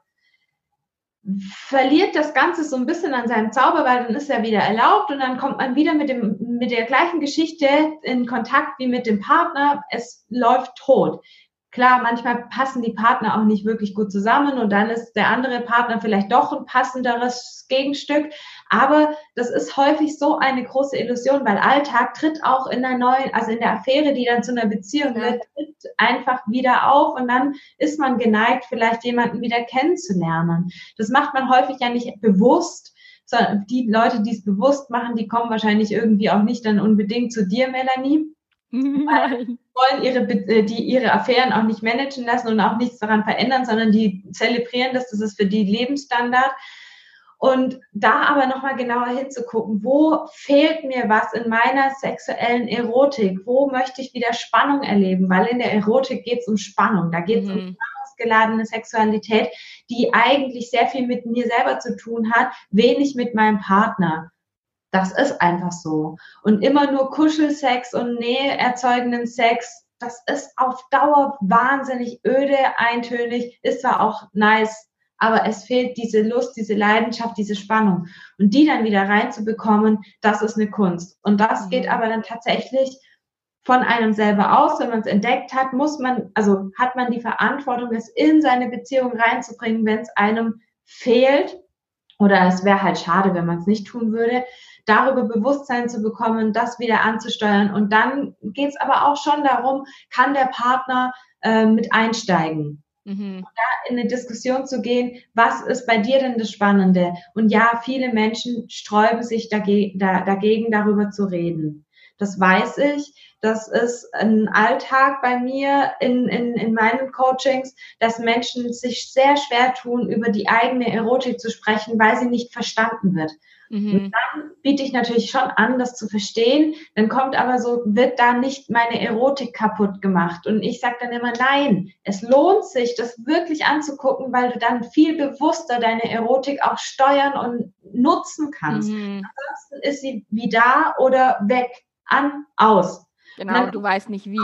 verliert das Ganze so ein bisschen an seinem Zauber, weil dann ist er wieder erlaubt und dann kommt man wieder mit dem, mit der gleichen Geschichte in Kontakt wie mit dem Partner. Es läuft tot. Klar, manchmal passen die Partner auch nicht wirklich gut zusammen und dann ist der andere Partner vielleicht doch ein passenderes Gegenstück. Aber das ist häufig so eine große Illusion, weil Alltag tritt auch in der neuen, also in der Affäre, die dann zu einer Beziehung ja. wird, tritt einfach wieder auf und dann ist man geneigt, vielleicht jemanden wieder kennenzulernen. Das macht man häufig ja nicht bewusst, sondern die Leute, die es bewusst machen, die kommen wahrscheinlich irgendwie auch nicht dann unbedingt zu dir, Melanie. Nein. wollen ihre, äh, die ihre Affären auch nicht managen lassen und auch nichts daran verändern, sondern die zelebrieren das, das ist für die Lebensstandard. Und da aber nochmal genauer hinzugucken, wo fehlt mir was in meiner sexuellen Erotik? Wo möchte ich wieder Spannung erleben? Weil in der Erotik geht es um Spannung. Da geht es mhm. um spannungsgeladene Sexualität, die eigentlich sehr viel mit mir selber zu tun hat, wenig mit meinem Partner. Das ist einfach so. Und immer nur Kuschelsex und Nähe erzeugenden Sex, das ist auf Dauer wahnsinnig öde, eintönig, ist zwar auch nice, aber es fehlt diese Lust, diese Leidenschaft, diese Spannung. Und die dann wieder reinzubekommen, das ist eine Kunst. Und das mhm. geht aber dann tatsächlich von einem selber aus. Wenn man es entdeckt hat, muss man, also hat man die Verantwortung, es in seine Beziehung reinzubringen, wenn es einem fehlt. Oder es wäre halt schade, wenn man es nicht tun würde darüber Bewusstsein zu bekommen, das wieder anzusteuern. Und dann geht es aber auch schon darum, kann der Partner äh, mit einsteigen. Mhm. Da in eine Diskussion zu gehen, was ist bei dir denn das Spannende? Und ja, viele Menschen sträuben sich dagegen, da, dagegen darüber zu reden. Das weiß ich. Das ist ein Alltag bei mir in, in, in meinen Coachings, dass Menschen sich sehr schwer tun, über die eigene Erotik zu sprechen, weil sie nicht verstanden wird. Mhm. dann biete ich natürlich schon an, das zu verstehen. Dann kommt aber so, wird da nicht meine Erotik kaputt gemacht. Und ich sage dann immer, nein, es lohnt sich, das wirklich anzugucken, weil du dann viel bewusster deine Erotik auch steuern und nutzen kannst. Mhm. Ansonsten ist sie wie da oder weg, an, aus. Genau, du weißt nicht wie.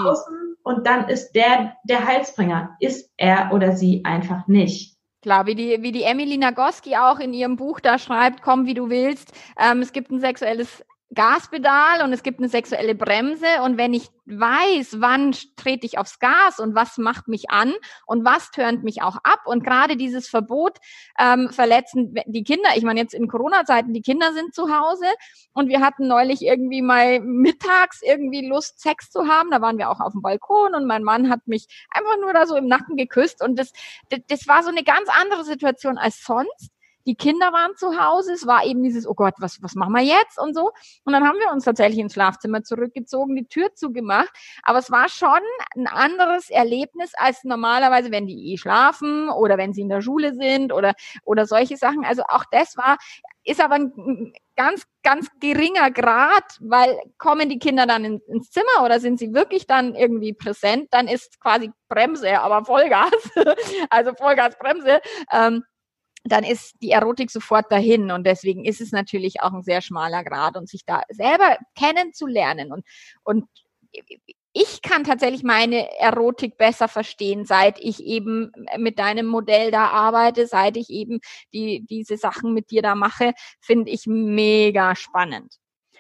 Und dann ist der der Heilsbringer. Ist er oder sie einfach nicht. Klar, wie die, wie die Emily Nagoski auch in ihrem Buch da schreibt, komm wie du willst. Ähm, es gibt ein sexuelles Gaspedal und es gibt eine sexuelle Bremse. Und wenn ich weiß, wann trete ich aufs Gas und was macht mich an und was tönt mich auch ab und gerade dieses Verbot ähm, verletzen die Kinder. Ich meine jetzt in Corona-Zeiten, die Kinder sind zu Hause und wir hatten neulich irgendwie mal mittags irgendwie Lust, Sex zu haben. Da waren wir auch auf dem Balkon und mein Mann hat mich einfach nur da so im Nacken geküsst und das, das, das war so eine ganz andere Situation als sonst die Kinder waren zu Hause, es war eben dieses, oh Gott, was, was machen wir jetzt und so. Und dann haben wir uns tatsächlich ins Schlafzimmer zurückgezogen, die Tür zugemacht. Aber es war schon ein anderes Erlebnis als normalerweise, wenn die eh schlafen oder wenn sie in der Schule sind oder, oder solche Sachen. Also auch das war, ist aber ein ganz, ganz geringer Grad, weil kommen die Kinder dann in, ins Zimmer oder sind sie wirklich dann irgendwie präsent, dann ist quasi Bremse, aber Vollgas, also Vollgas Bremse. Ähm, dann ist die Erotik sofort dahin. Und deswegen ist es natürlich auch ein sehr schmaler Grad und sich da selber kennenzulernen. Und, und ich kann tatsächlich meine Erotik besser verstehen, seit ich eben mit deinem Modell da arbeite, seit ich eben die, diese Sachen mit dir da mache, finde ich mega spannend.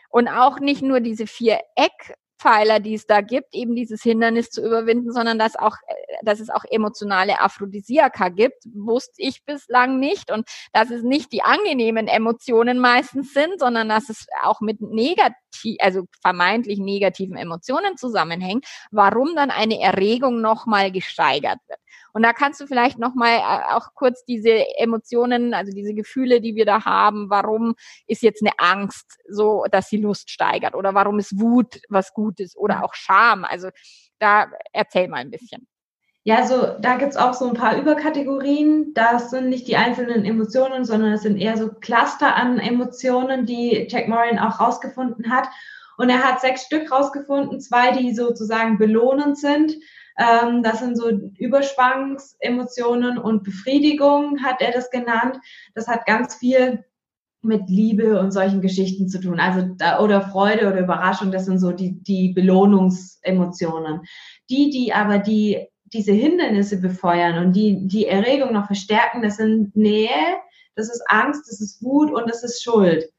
Und auch nicht nur diese vier Eck Pfeiler, die es da gibt, eben dieses Hindernis zu überwinden, sondern dass auch, äh, dass es auch emotionale Aphrodisiaka gibt, wusste ich bislang nicht und dass es nicht die angenehmen Emotionen meistens sind, sondern dass es auch mit negativ, also vermeintlich negativen Emotionen zusammenhängt, warum dann eine Erregung nochmal gesteigert wird. Und da kannst du vielleicht nochmal äh, auch kurz diese Emotionen, also diese Gefühle, die wir da haben, warum ist jetzt eine Angst so, dass sie Lust steigert oder warum ist Wut was Gutes oder auch Scham. Also da erzähl mal ein bisschen. Ja, so da gibt's auch so ein paar Überkategorien. Das sind nicht die einzelnen Emotionen, sondern es sind eher so Cluster an Emotionen, die Jack Moran auch rausgefunden hat. Und er hat sechs Stück rausgefunden, zwei, die sozusagen belohnend sind ähm, das sind so Überschwangsemotionen und Befriedigung, hat er das genannt. Das hat ganz viel mit Liebe und solchen Geschichten zu tun. Also da, oder Freude oder Überraschung, das sind so die, die Belohnungsemotionen. Die, die aber die, diese Hindernisse befeuern und die, die Erregung noch verstärken, das sind Nähe, das ist Angst, das ist Wut und das ist Schuld.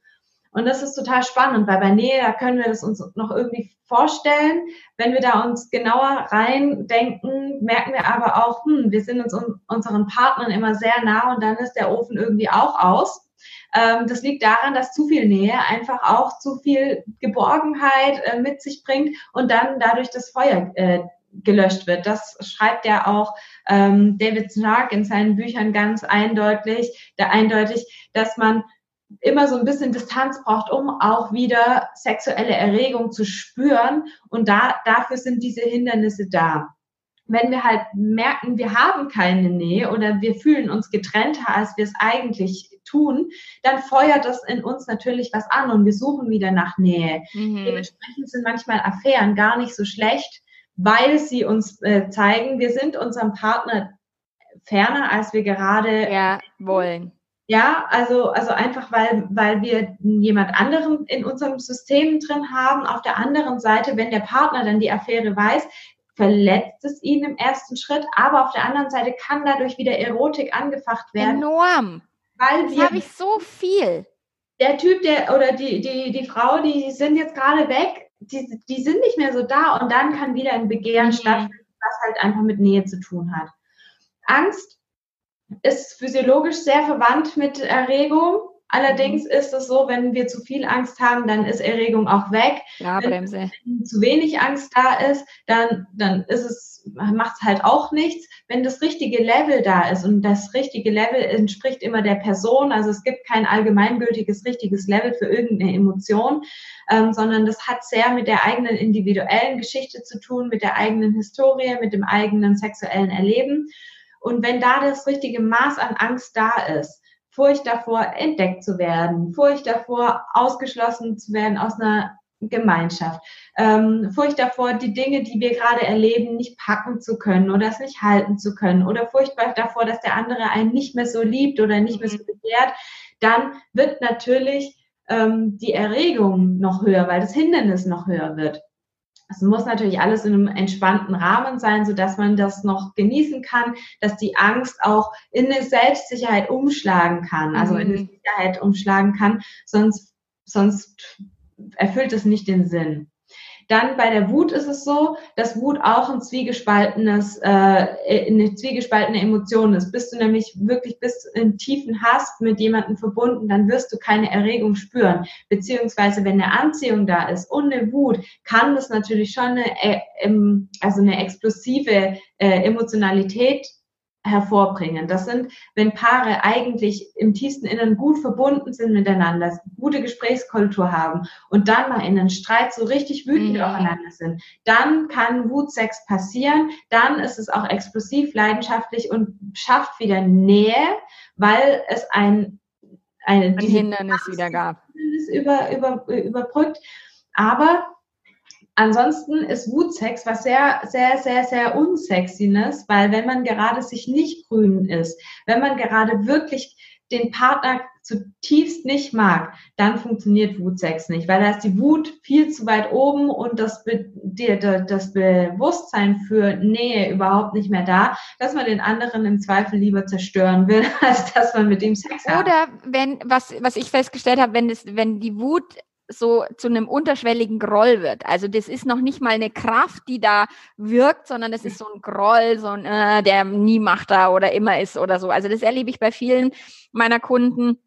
Und das ist total spannend, weil bei Nähe, da können wir das uns noch irgendwie vorstellen. Wenn wir da uns genauer reindenken, merken wir aber auch, hm, wir sind uns unseren Partnern immer sehr nah und dann ist der Ofen irgendwie auch aus. Ähm, das liegt daran, dass zu viel Nähe einfach auch zu viel Geborgenheit äh, mit sich bringt und dann dadurch das Feuer äh, gelöscht wird. Das schreibt ja auch ähm, David Snark in seinen Büchern ganz eindeutig, da eindeutig, dass man immer so ein bisschen Distanz braucht, um auch wieder sexuelle Erregung zu spüren. Und da, dafür sind diese Hindernisse da. Wenn wir halt merken, wir haben keine Nähe oder wir fühlen uns getrennter, als wir es eigentlich tun, dann feuert das in uns natürlich was an und wir suchen wieder nach Nähe. Mhm. Dementsprechend sind manchmal Affären gar nicht so schlecht, weil sie uns äh, zeigen, wir sind unserem Partner ferner, als wir gerade ja, wollen. Ja, also, also einfach, weil, weil wir jemand anderen in unserem System drin haben. Auf der anderen Seite, wenn der Partner dann die Affäre weiß, verletzt es ihn im ersten Schritt, aber auf der anderen Seite kann dadurch wieder Erotik angefacht werden. Enorm. Weil das habe ich so viel. Der Typ, der oder die, die, die Frau, die sind jetzt gerade weg, die, die sind nicht mehr so da und dann kann wieder ein Begehren mhm. stattfinden, was halt einfach mit Nähe zu tun hat. Angst ist physiologisch sehr verwandt mit Erregung. Allerdings mhm. ist es so, wenn wir zu viel Angst haben, dann ist Erregung auch weg. Ja, Bremse. Wenn zu wenig Angst da ist, dann, dann ist es, macht es halt auch nichts. Wenn das richtige Level da ist und das richtige Level entspricht immer der Person, also es gibt kein allgemeingültiges richtiges Level für irgendeine Emotion, ähm, sondern das hat sehr mit der eigenen individuellen Geschichte zu tun, mit der eigenen Historie, mit dem eigenen sexuellen Erleben. Und wenn da das richtige Maß an Angst da ist, Furcht davor, entdeckt zu werden, Furcht davor, ausgeschlossen zu werden aus einer Gemeinschaft, ähm, Furcht davor, die Dinge, die wir gerade erleben, nicht packen zu können oder es nicht halten zu können oder Furcht davor, dass der andere einen nicht mehr so liebt oder nicht mehr so mhm. begehrt, dann wird natürlich ähm, die Erregung noch höher, weil das Hindernis noch höher wird. Es muss natürlich alles in einem entspannten Rahmen sein, so dass man das noch genießen kann, dass die Angst auch in eine Selbstsicherheit umschlagen kann, also in eine mhm. Sicherheit umschlagen kann, sonst, sonst erfüllt es nicht den Sinn. Dann bei der Wut ist es so, dass Wut auch ein zwiegespaltenes, äh, eine zwiegespaltene Emotion ist. Bist du nämlich wirklich bis in tiefen Hass mit jemandem verbunden, dann wirst du keine Erregung spüren. Beziehungsweise wenn eine Anziehung da ist und eine Wut, kann das natürlich schon eine, äh, also eine explosive äh, Emotionalität hervorbringen. Das sind, wenn Paare eigentlich im tiefsten Innern gut verbunden sind miteinander, gute Gesprächskultur haben und dann mal in einen Streit so richtig wütend mhm. aufeinander sind, dann kann Wutsex passieren, dann ist es auch explosiv, leidenschaftlich und schafft wieder Nähe, weil es ein, ein, ein Hindernis wieder gab. Über, über, überbrückt. Aber Ansonsten ist Wutsex was sehr, sehr, sehr, sehr unsexiness, weil wenn man gerade sich nicht grün ist, wenn man gerade wirklich den Partner zutiefst nicht mag, dann funktioniert Wutsex nicht, weil da ist die Wut viel zu weit oben und das, Be das Bewusstsein für Nähe überhaupt nicht mehr da, dass man den anderen im Zweifel lieber zerstören will, als dass man mit ihm Sex hat. Oder wenn, was, was ich festgestellt habe, wenn, das, wenn die Wut so zu einem unterschwelligen Groll wird. Also das ist noch nicht mal eine Kraft, die da wirkt, sondern es ist so ein Groll, so ein, äh, der nie macht da oder immer ist oder so. Also das erlebe ich bei vielen meiner Kunden,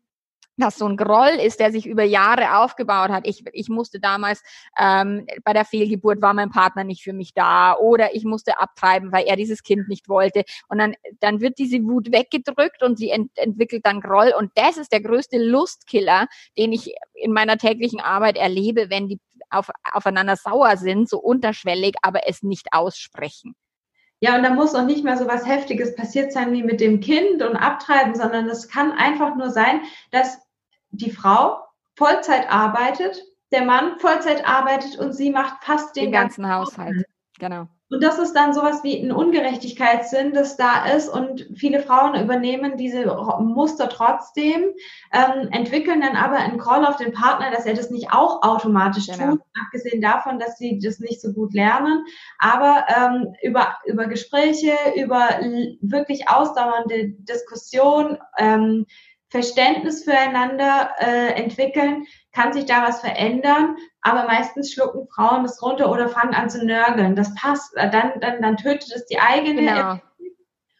dass so ein Groll ist, der sich über Jahre aufgebaut hat. Ich, ich musste damals ähm, bei der Fehlgeburt war mein Partner nicht für mich da oder ich musste abtreiben, weil er dieses Kind nicht wollte. Und dann, dann wird diese Wut weggedrückt und sie ent, entwickelt dann Groll. Und das ist der größte Lustkiller, den ich in meiner täglichen Arbeit erlebe, wenn die auf, aufeinander sauer sind, so unterschwellig, aber es nicht aussprechen. Ja, und da muss auch nicht mehr so was Heftiges passiert sein wie mit dem Kind und Abtreiben, sondern es kann einfach nur sein, dass die Frau Vollzeit arbeitet, der Mann Vollzeit arbeitet und sie macht fast den, den ganzen, ganzen Haushalt. Genau. Und das ist dann sowas wie ein Ungerechtigkeitssinn, das da ist und viele Frauen übernehmen diese Muster trotzdem, ähm, entwickeln dann aber einen Call auf den Partner, dass er das nicht auch automatisch genau. tut, abgesehen davon, dass sie das nicht so gut lernen, aber ähm, über, über Gespräche, über wirklich ausdauernde Diskussion, ähm, Verständnis füreinander äh, entwickeln, kann sich da was verändern, aber meistens schlucken Frauen das runter oder fangen an zu nörgeln. Das passt, äh, dann, dann, dann tötet es die eigene genau.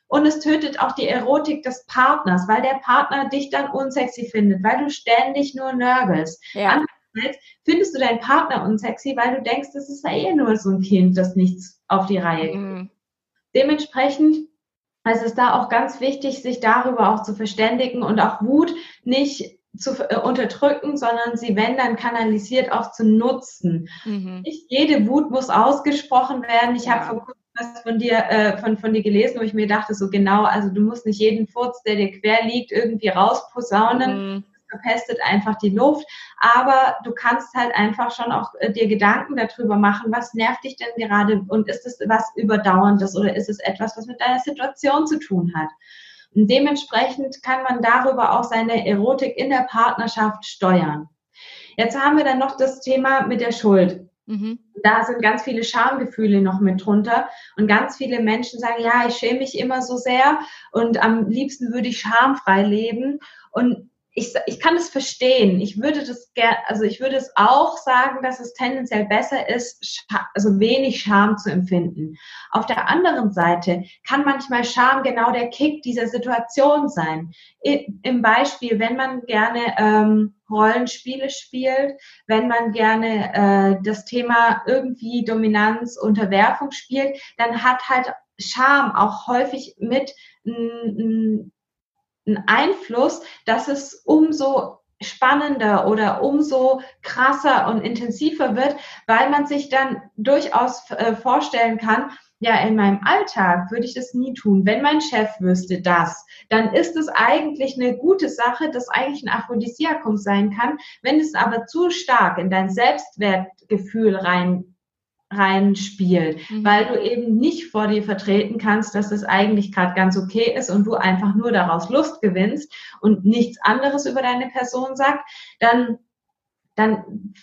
und es tötet auch die Erotik des Partners, weil der Partner dich dann unsexy findet, weil du ständig nur nörgelst. Ja. Andererseits findest du deinen Partner unsexy, weil du denkst, das ist ja eh nur so ein Kind, das nichts auf die Reihe kriegt. Mhm. Dementsprechend es ist da auch ganz wichtig, sich darüber auch zu verständigen und auch Wut nicht zu äh, unterdrücken, sondern sie, wenn dann kanalisiert, auch zu nutzen. Mhm. Nicht jede Wut muss ausgesprochen werden. Ich ja. habe vor kurzem was von dir, äh, von, von dir gelesen, wo ich mir dachte, so genau, also du musst nicht jeden Furz, der dir quer liegt, irgendwie rausposaunen. Mhm verpestet einfach die Luft. Aber du kannst halt einfach schon auch äh, dir Gedanken darüber machen, was nervt dich denn gerade und ist es was Überdauerndes oder ist es etwas, was mit deiner Situation zu tun hat? Und dementsprechend kann man darüber auch seine Erotik in der Partnerschaft steuern. Jetzt haben wir dann noch das Thema mit der Schuld. Mhm. Da sind ganz viele Schamgefühle noch mit drunter. Und ganz viele Menschen sagen, ja, ich schäme mich immer so sehr und am liebsten würde ich schamfrei leben. Und ich, ich kann es verstehen. Ich würde das also ich würde es auch sagen, dass es tendenziell besser ist, also wenig Scham zu empfinden. Auf der anderen Seite kann manchmal Scham genau der Kick dieser Situation sein. Im Beispiel, wenn man gerne ähm, Rollenspiele spielt, wenn man gerne äh, das Thema irgendwie Dominanz, Unterwerfung spielt, dann hat halt Scham auch häufig mit ein, einen Einfluss, dass es umso spannender oder umso krasser und intensiver wird, weil man sich dann durchaus äh, vorstellen kann, ja, in meinem Alltag würde ich das nie tun. Wenn mein Chef wüsste das, dann ist es eigentlich eine gute Sache, das eigentlich ein Aphrodisiakum sein kann. Wenn es aber zu stark in dein Selbstwertgefühl rein reinspielt, mhm. weil du eben nicht vor dir vertreten kannst, dass es eigentlich gerade ganz okay ist und du einfach nur daraus Lust gewinnst und nichts anderes über deine Person sagt, dann, dann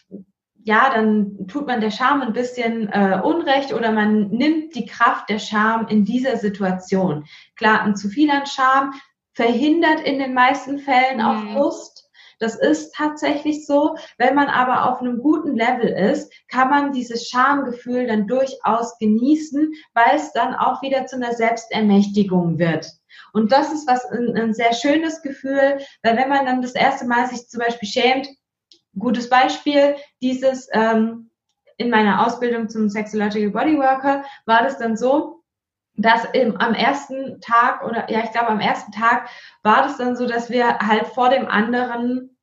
ja, dann tut man der Scham ein bisschen äh, Unrecht oder man nimmt die Kraft der Scham in dieser Situation. Klar, ein zu viel an Scham verhindert in den meisten Fällen auch mhm. Lust das ist tatsächlich so. Wenn man aber auf einem guten Level ist, kann man dieses Schamgefühl dann durchaus genießen, weil es dann auch wieder zu einer Selbstermächtigung wird. Und das ist was ein, ein sehr schönes Gefühl, weil wenn man dann das erste Mal sich zum Beispiel schämt, gutes Beispiel, dieses ähm, in meiner Ausbildung zum Sexological Bodyworker war das dann so, dass im, am ersten Tag oder ja, ich glaube am ersten Tag war das dann so, dass wir halt vor dem anderen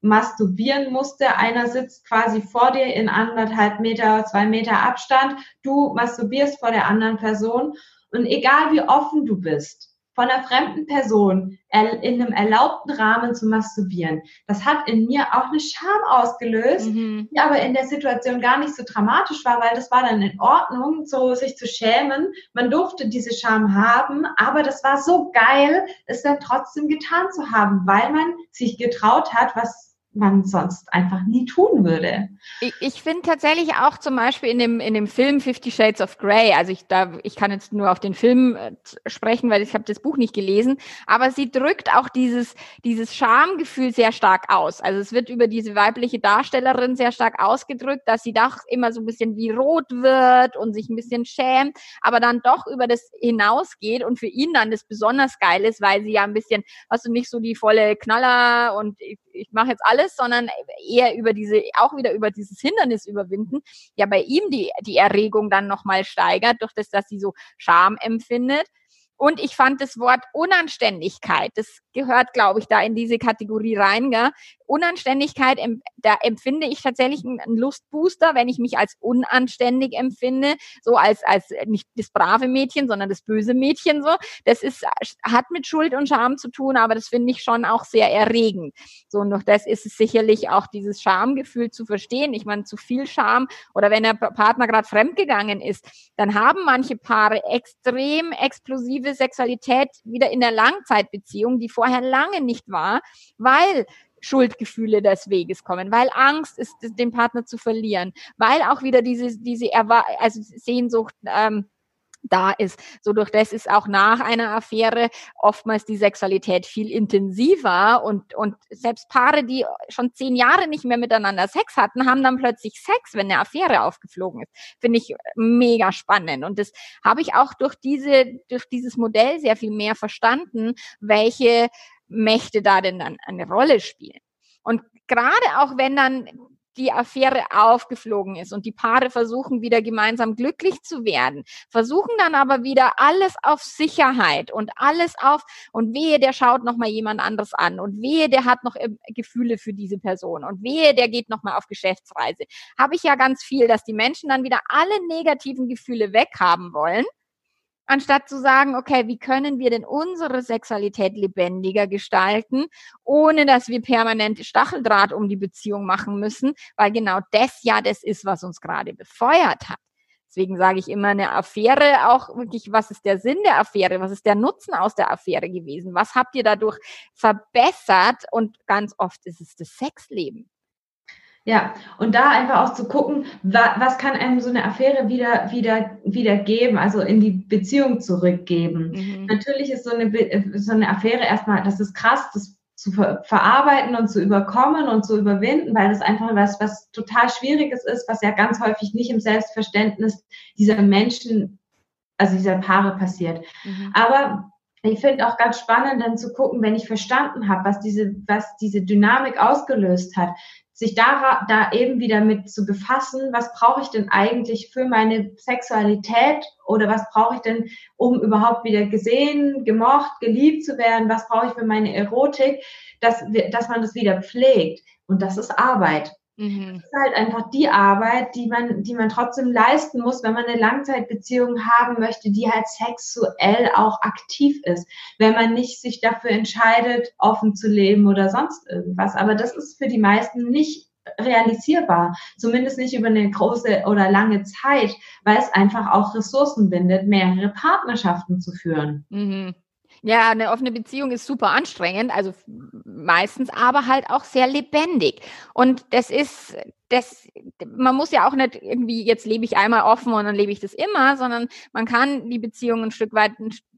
masturbieren musste. Einer sitzt quasi vor dir in anderthalb Meter, zwei Meter Abstand. Du masturbierst vor der anderen Person. Und egal wie offen du bist, von einer fremden Person in einem erlaubten Rahmen zu masturbieren, das hat in mir auch eine Scham ausgelöst, mhm. die aber in der Situation gar nicht so dramatisch war, weil das war dann in Ordnung, so sich zu schämen. Man durfte diese Scham haben, aber das war so geil, es dann trotzdem getan zu haben, weil man sich getraut hat, was man sonst einfach nie tun würde. Ich, ich finde tatsächlich auch zum Beispiel in dem, in dem Film Fifty Shades of Grey, also ich, da, ich kann jetzt nur auf den Film äh, sprechen, weil ich habe das Buch nicht gelesen, aber sie drückt auch dieses, dieses Schamgefühl sehr stark aus. Also es wird über diese weibliche Darstellerin sehr stark ausgedrückt, dass sie doch immer so ein bisschen wie rot wird und sich ein bisschen schämt, aber dann doch über das hinausgeht und für ihn dann das besonders geil ist, weil sie ja ein bisschen, hast du nicht so die volle Knaller und ich, ich mache jetzt alles, sondern eher über diese, auch wieder über dieses Hindernis überwinden, ja bei ihm die, die Erregung dann nochmal steigert, durch das, dass sie so Scham empfindet. Und ich fand das Wort Unanständigkeit, das gehört, glaube ich, da in diese Kategorie rein. Gell? Unanständigkeit, da empfinde ich tatsächlich einen Lustbooster, wenn ich mich als unanständig empfinde, so als, als nicht das brave Mädchen, sondern das böse Mädchen so. Das ist, hat mit Schuld und Scham zu tun, aber das finde ich schon auch sehr erregend. So, und durch das ist es sicherlich auch dieses Schamgefühl zu verstehen. Ich meine, zu viel Scham oder wenn der Partner gerade fremdgegangen ist, dann haben manche Paare extrem explosive Sexualität wieder in der Langzeitbeziehung, die vorher lange nicht war, weil Schuldgefühle des Weges kommen, weil Angst ist, den Partner zu verlieren, weil auch wieder diese, diese Erwa also Sehnsucht ähm, da ist. So durch das ist auch nach einer Affäre oftmals die Sexualität viel intensiver und, und selbst Paare, die schon zehn Jahre nicht mehr miteinander Sex hatten, haben dann plötzlich Sex, wenn eine Affäre aufgeflogen ist. Finde ich mega spannend. Und das habe ich auch durch diese, durch dieses Modell sehr viel mehr verstanden, welche Mächte da denn dann eine Rolle spielen. Und gerade auch wenn dann die Affäre aufgeflogen ist und die Paare versuchen wieder gemeinsam glücklich zu werden, versuchen dann aber wieder alles auf Sicherheit und alles auf und wehe, der schaut noch mal jemand anderes an und wehe, der hat noch äh, Gefühle für diese Person und wehe, der geht noch mal auf Geschäftsreise. Habe ich ja ganz viel, dass die Menschen dann wieder alle negativen Gefühle weghaben wollen anstatt zu sagen, okay, wie können wir denn unsere Sexualität lebendiger gestalten, ohne dass wir permanent Stacheldraht um die Beziehung machen müssen, weil genau das ja das ist, was uns gerade befeuert hat. Deswegen sage ich immer eine Affäre auch wirklich, was ist der Sinn der Affäre? Was ist der Nutzen aus der Affäre gewesen? Was habt ihr dadurch verbessert? Und ganz oft ist es das Sexleben. Ja, und da einfach auch zu gucken, wa was kann einem so eine Affäre wieder, wieder, wieder geben, also in die Beziehung zurückgeben. Mhm. Natürlich ist so eine, so eine Affäre erstmal, das ist krass, das zu ver verarbeiten und zu überkommen und zu überwinden, weil das einfach was, was total Schwieriges ist, was ja ganz häufig nicht im Selbstverständnis dieser Menschen, also dieser Paare passiert. Mhm. Aber ich finde auch ganz spannend, dann zu gucken, wenn ich verstanden habe, was diese, was diese Dynamik ausgelöst hat, sich da, da eben wieder mit zu befassen, was brauche ich denn eigentlich für meine Sexualität oder was brauche ich denn, um überhaupt wieder gesehen, gemocht, geliebt zu werden, was brauche ich für meine Erotik, dass, dass man das wieder pflegt. Und das ist Arbeit. Mhm. Das ist halt einfach die Arbeit, die man, die man trotzdem leisten muss, wenn man eine Langzeitbeziehung haben möchte, die halt sexuell auch aktiv ist. Wenn man nicht sich dafür entscheidet, offen zu leben oder sonst irgendwas. Aber das ist für die meisten nicht realisierbar, zumindest nicht über eine große oder lange Zeit, weil es einfach auch Ressourcen bindet, mehrere Partnerschaften zu führen. Mhm. Ja, eine offene Beziehung ist super anstrengend, also meistens, aber halt auch sehr lebendig. Und das ist das, man muss ja auch nicht irgendwie, jetzt lebe ich einmal offen und dann lebe ich das immer, sondern man kann die Beziehung ein Stück weit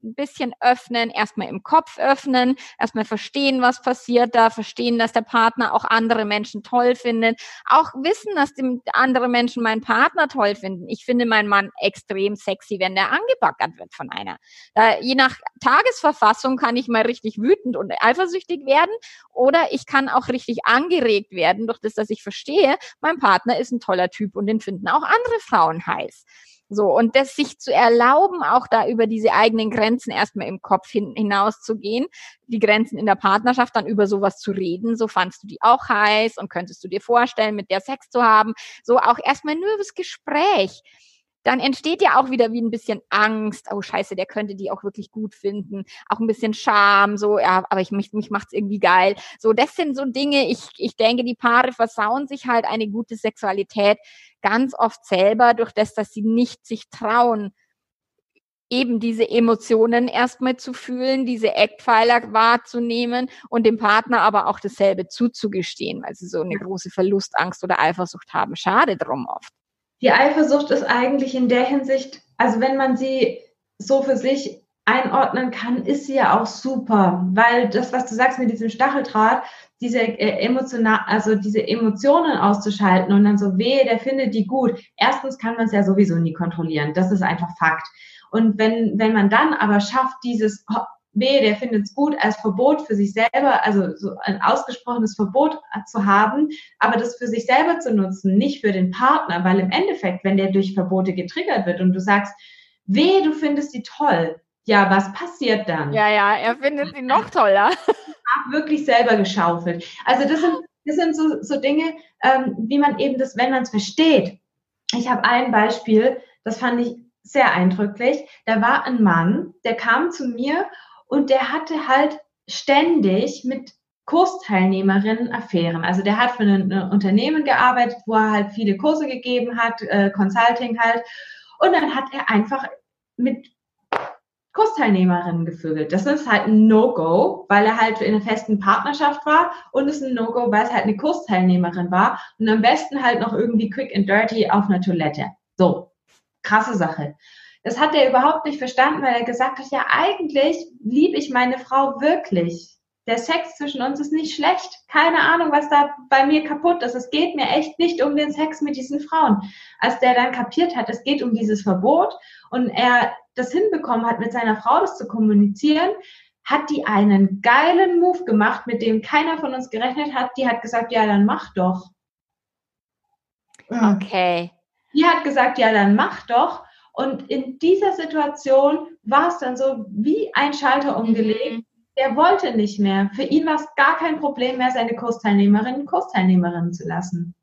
ein bisschen öffnen, erstmal im Kopf öffnen, erstmal verstehen, was passiert da, verstehen, dass der Partner auch andere Menschen toll findet, auch wissen, dass die andere Menschen meinen Partner toll finden. Ich finde meinen Mann extrem sexy, wenn der angebackert wird von einer. Da, je nach Tagesverfassung kann ich mal richtig wütend und eifersüchtig werden oder ich kann auch richtig angeregt werden durch das, dass ich verstehe, mein Partner ist ein toller Typ und den finden auch andere Frauen heiß. So, und das sich zu erlauben, auch da über diese eigenen Grenzen erstmal im Kopf hin, hinaus zu gehen, die Grenzen in der Partnerschaft dann über sowas zu reden, so fandst du die auch heiß und könntest du dir vorstellen, mit der Sex zu haben, so auch erstmal nur das Gespräch dann entsteht ja auch wieder wie ein bisschen Angst. Oh Scheiße, der könnte die auch wirklich gut finden. Auch ein bisschen Scham, so, ja, aber ich, mich, mich macht's irgendwie geil. So, das sind so Dinge, ich, ich denke, die Paare versauen sich halt eine gute Sexualität ganz oft selber durch das, dass sie nicht sich trauen, eben diese Emotionen erstmal zu fühlen, diese Eckpfeiler wahrzunehmen und dem Partner aber auch dasselbe zuzugestehen, weil sie so eine große Verlustangst oder Eifersucht haben. Schade drum oft. Die Eifersucht ist eigentlich in der Hinsicht, also wenn man sie so für sich einordnen kann, ist sie ja auch super, weil das, was du sagst mit diesem Stacheldraht, diese äh, emotional, also diese Emotionen auszuschalten und dann so wehe, der findet die gut. Erstens kann man es ja sowieso nie kontrollieren. Das ist einfach Fakt. Und wenn, wenn man dann aber schafft, dieses, weh, der findet es gut, als Verbot für sich selber, also so ein ausgesprochenes Verbot zu haben, aber das für sich selber zu nutzen, nicht für den Partner, weil im Endeffekt, wenn der durch Verbote getriggert wird und du sagst, weh, du findest sie toll, ja, was passiert dann? Ja, ja, er findet sie noch toller. wirklich selber geschaufelt. Also das sind, das sind so, so Dinge, ähm, wie man eben das, wenn man es versteht. Ich habe ein Beispiel, das fand ich sehr eindrücklich. Da war ein Mann, der kam zu mir und der hatte halt ständig mit Kursteilnehmerinnen Affären. Also der hat für ein Unternehmen gearbeitet, wo er halt viele Kurse gegeben hat, äh, Consulting halt. Und dann hat er einfach mit Kursteilnehmerinnen gevögelt. Das ist halt ein No-Go, weil er halt in einer festen Partnerschaft war und es ist ein No-Go, weil es halt eine Kursteilnehmerin war und am besten halt noch irgendwie quick and dirty auf einer Toilette. So, krasse Sache. Das hat er überhaupt nicht verstanden, weil er gesagt hat, ja, eigentlich liebe ich meine Frau wirklich. Der Sex zwischen uns ist nicht schlecht. Keine Ahnung, was da bei mir kaputt ist. Es geht mir echt nicht um den Sex mit diesen Frauen. Als der dann kapiert hat, es geht um dieses Verbot und er das hinbekommen hat, mit seiner Frau das zu kommunizieren, hat die einen geilen Move gemacht, mit dem keiner von uns gerechnet hat. Die hat gesagt, ja, dann mach doch. Okay. Die hat gesagt, ja, dann mach doch. Und in dieser Situation war es dann so wie ein Schalter umgelegt. Mhm. Der wollte nicht mehr. Für ihn war es gar kein Problem mehr, seine Kursteilnehmerinnen Kursteilnehmerinnen zu lassen.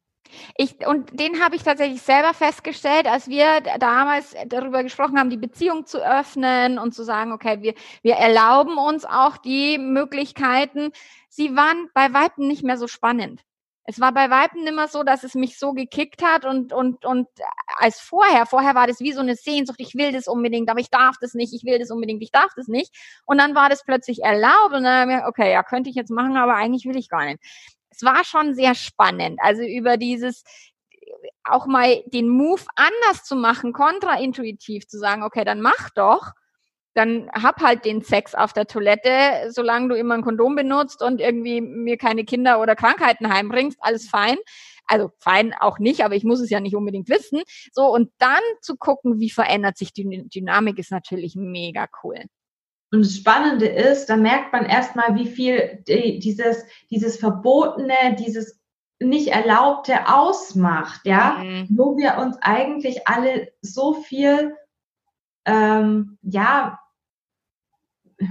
Ich, und den habe ich tatsächlich selber festgestellt, als wir damals darüber gesprochen haben, die Beziehung zu öffnen und zu sagen, okay, wir, wir erlauben uns auch die Möglichkeiten. Sie waren bei Weitem nicht mehr so spannend. Es war bei Weitem immer so, dass es mich so gekickt hat und, und, und als vorher, vorher war das wie so eine Sehnsucht, ich will das unbedingt, aber ich darf das nicht, ich will das unbedingt, ich darf das nicht. Und dann war das plötzlich erlaubt und dann, okay, ja, könnte ich jetzt machen, aber eigentlich will ich gar nicht. Es war schon sehr spannend, also über dieses, auch mal den Move anders zu machen, kontraintuitiv zu sagen, okay, dann mach doch dann hab halt den Sex auf der Toilette, solange du immer ein Kondom benutzt und irgendwie mir keine Kinder oder Krankheiten heimbringst, alles fein. Also fein auch nicht, aber ich muss es ja nicht unbedingt wissen. So, und dann zu gucken, wie verändert sich die Dynamik, ist natürlich mega cool. Und das Spannende ist, da merkt man erstmal, wie viel dieses, dieses Verbotene, dieses nicht Erlaubte ausmacht, ja, mhm. wo wir uns eigentlich alle so viel ähm, ja,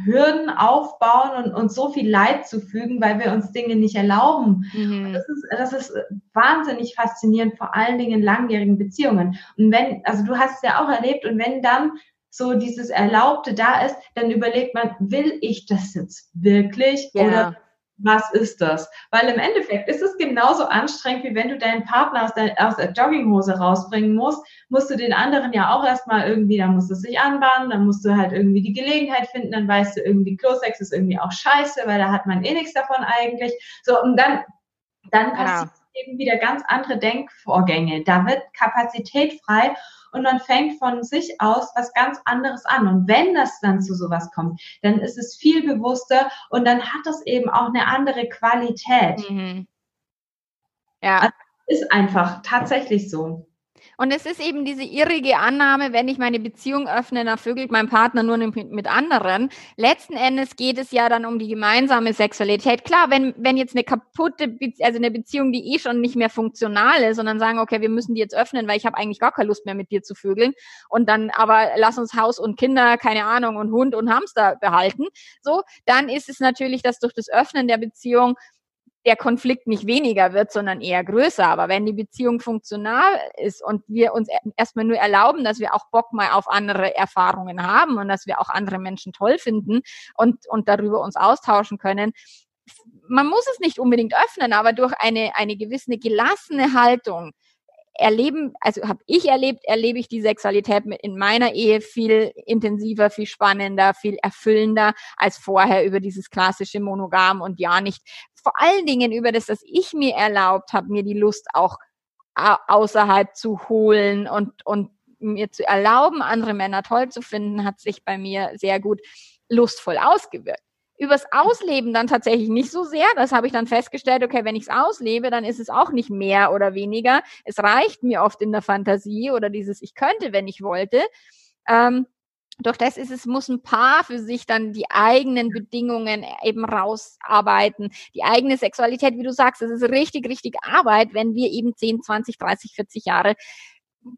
Hürden aufbauen und uns so viel Leid zufügen, weil wir uns Dinge nicht erlauben. Mhm. Das, ist, das ist wahnsinnig faszinierend, vor allen Dingen in langjährigen Beziehungen. Und wenn, also du hast es ja auch erlebt, und wenn dann so dieses Erlaubte da ist, dann überlegt man, will ich das jetzt wirklich ja. oder was ist das? Weil im Endeffekt ist es genauso anstrengend, wie wenn du deinen Partner aus der, aus der Jogginghose rausbringen musst, musst du den anderen ja auch erstmal irgendwie, dann musst du sich anbahnen, dann musst du halt irgendwie die Gelegenheit finden, dann weißt du irgendwie, Klosex ist irgendwie auch scheiße, weil da hat man eh nichts davon eigentlich. So, und dann, dann passiert ja. eben wieder ganz andere Denkvorgänge. Da wird Kapazität frei und man fängt von sich aus was ganz anderes an. Und wenn das dann zu sowas kommt, dann ist es viel bewusster und dann hat das eben auch eine andere Qualität. Mhm. Ja. Also ist einfach tatsächlich so. Und es ist eben diese irrige Annahme, wenn ich meine Beziehung öffne, dann vögelt mein Partner nur mit, anderen. Letzten Endes geht es ja dann um die gemeinsame Sexualität. Klar, wenn, wenn jetzt eine kaputte, Be also eine Beziehung, die eh schon nicht mehr funktional ist, sondern sagen, okay, wir müssen die jetzt öffnen, weil ich habe eigentlich gar keine Lust mehr mit dir zu vögeln. Und dann aber lass uns Haus und Kinder, keine Ahnung, und Hund und Hamster behalten. So, dann ist es natürlich, dass durch das Öffnen der Beziehung der Konflikt nicht weniger wird, sondern eher größer. Aber wenn die Beziehung funktional ist und wir uns erstmal nur erlauben, dass wir auch Bock mal auf andere Erfahrungen haben und dass wir auch andere Menschen toll finden und, und darüber uns austauschen können, man muss es nicht unbedingt öffnen, aber durch eine, eine gewisse gelassene Haltung erleben, also habe ich erlebt, erlebe ich die Sexualität in meiner Ehe viel intensiver, viel spannender, viel erfüllender als vorher über dieses klassische Monogam und ja nicht vor allen Dingen über das, dass ich mir erlaubt habe, mir die Lust auch außerhalb zu holen und, und mir zu erlauben, andere Männer toll zu finden, hat sich bei mir sehr gut lustvoll ausgewirkt. Übers Ausleben dann tatsächlich nicht so sehr. Das habe ich dann festgestellt, okay, wenn ich es auslebe, dann ist es auch nicht mehr oder weniger. Es reicht mir oft in der Fantasie oder dieses, ich könnte, wenn ich wollte. Ähm, doch das ist es, muss ein Paar für sich dann die eigenen Bedingungen eben rausarbeiten. Die eigene Sexualität, wie du sagst, das ist richtig, richtig Arbeit, wenn wir eben 10, 20, 30, 40 Jahre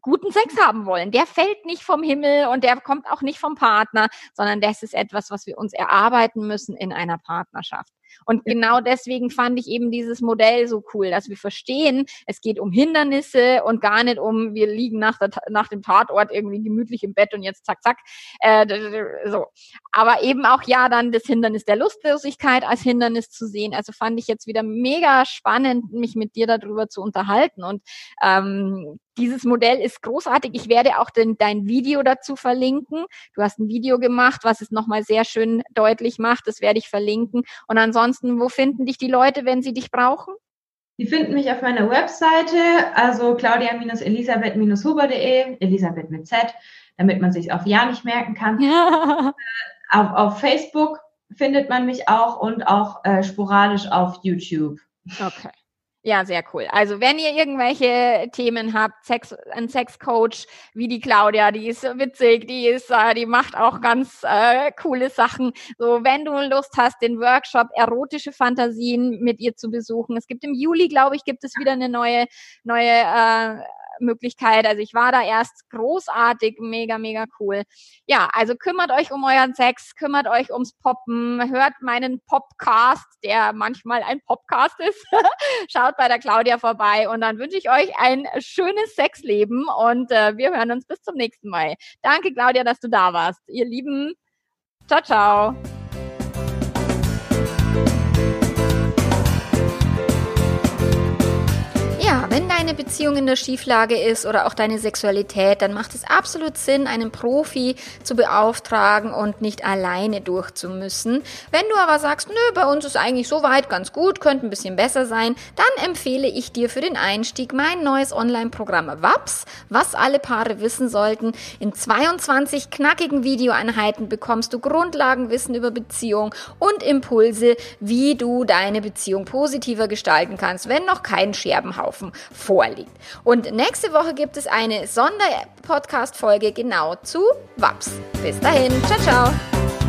guten Sex haben wollen. Der fällt nicht vom Himmel und der kommt auch nicht vom Partner, sondern das ist etwas, was wir uns erarbeiten müssen in einer Partnerschaft. Und genau deswegen fand ich eben dieses Modell so cool, dass wir verstehen, es geht um Hindernisse und gar nicht um, wir liegen nach, der, nach dem Tatort irgendwie gemütlich im Bett und jetzt zack, zack. Äh, so. Aber eben auch ja dann das Hindernis der Lustlosigkeit als Hindernis zu sehen. Also fand ich jetzt wieder mega spannend, mich mit dir darüber zu unterhalten. Und ähm, dieses Modell ist großartig. Ich werde auch den, dein Video dazu verlinken. Du hast ein Video gemacht, was es nochmal sehr schön deutlich macht. Das werde ich verlinken. Und ansonsten, wo finden dich die Leute, wenn sie dich brauchen? Die finden mich auf meiner Webseite, also claudia-elisabeth-huber.de, Elisabeth mit Z, damit man sich auf Ja nicht merken kann. Ja. Auf, auf Facebook findet man mich auch und auch äh, sporadisch auf YouTube. Okay. Ja, sehr cool. Also wenn ihr irgendwelche Themen habt, Sex, ein Sexcoach wie die Claudia, die ist witzig, die ist, äh, die macht auch ganz äh, coole Sachen. So, wenn du Lust hast, den Workshop erotische Fantasien mit ihr zu besuchen. Es gibt im Juli, glaube ich, gibt es wieder eine neue neue äh, Möglichkeit. Also ich war da erst großartig, mega, mega cool. Ja, also kümmert euch um euren Sex, kümmert euch ums Poppen, hört meinen Popcast, der manchmal ein Popcast ist. Schaut bei der Claudia vorbei und dann wünsche ich euch ein schönes Sexleben und äh, wir hören uns bis zum nächsten Mal. Danke, Claudia, dass du da warst. Ihr Lieben, ciao, ciao. Deine Beziehung in der Schieflage ist oder auch deine Sexualität, dann macht es absolut Sinn, einen Profi zu beauftragen und nicht alleine durchzumüssen. Wenn du aber sagst, nö, bei uns ist eigentlich soweit ganz gut, könnte ein bisschen besser sein, dann empfehle ich dir für den Einstieg mein neues Online-Programm WAPS, was alle Paare wissen sollten. In 22 knackigen Videoeinheiten bekommst du Grundlagenwissen über Beziehung und Impulse, wie du deine Beziehung positiver gestalten kannst, wenn noch kein Scherbenhaufen vorliegt. Und nächste Woche gibt es eine Sonderpodcast-Folge genau zu WAPS. Bis dahin, ciao, ciao.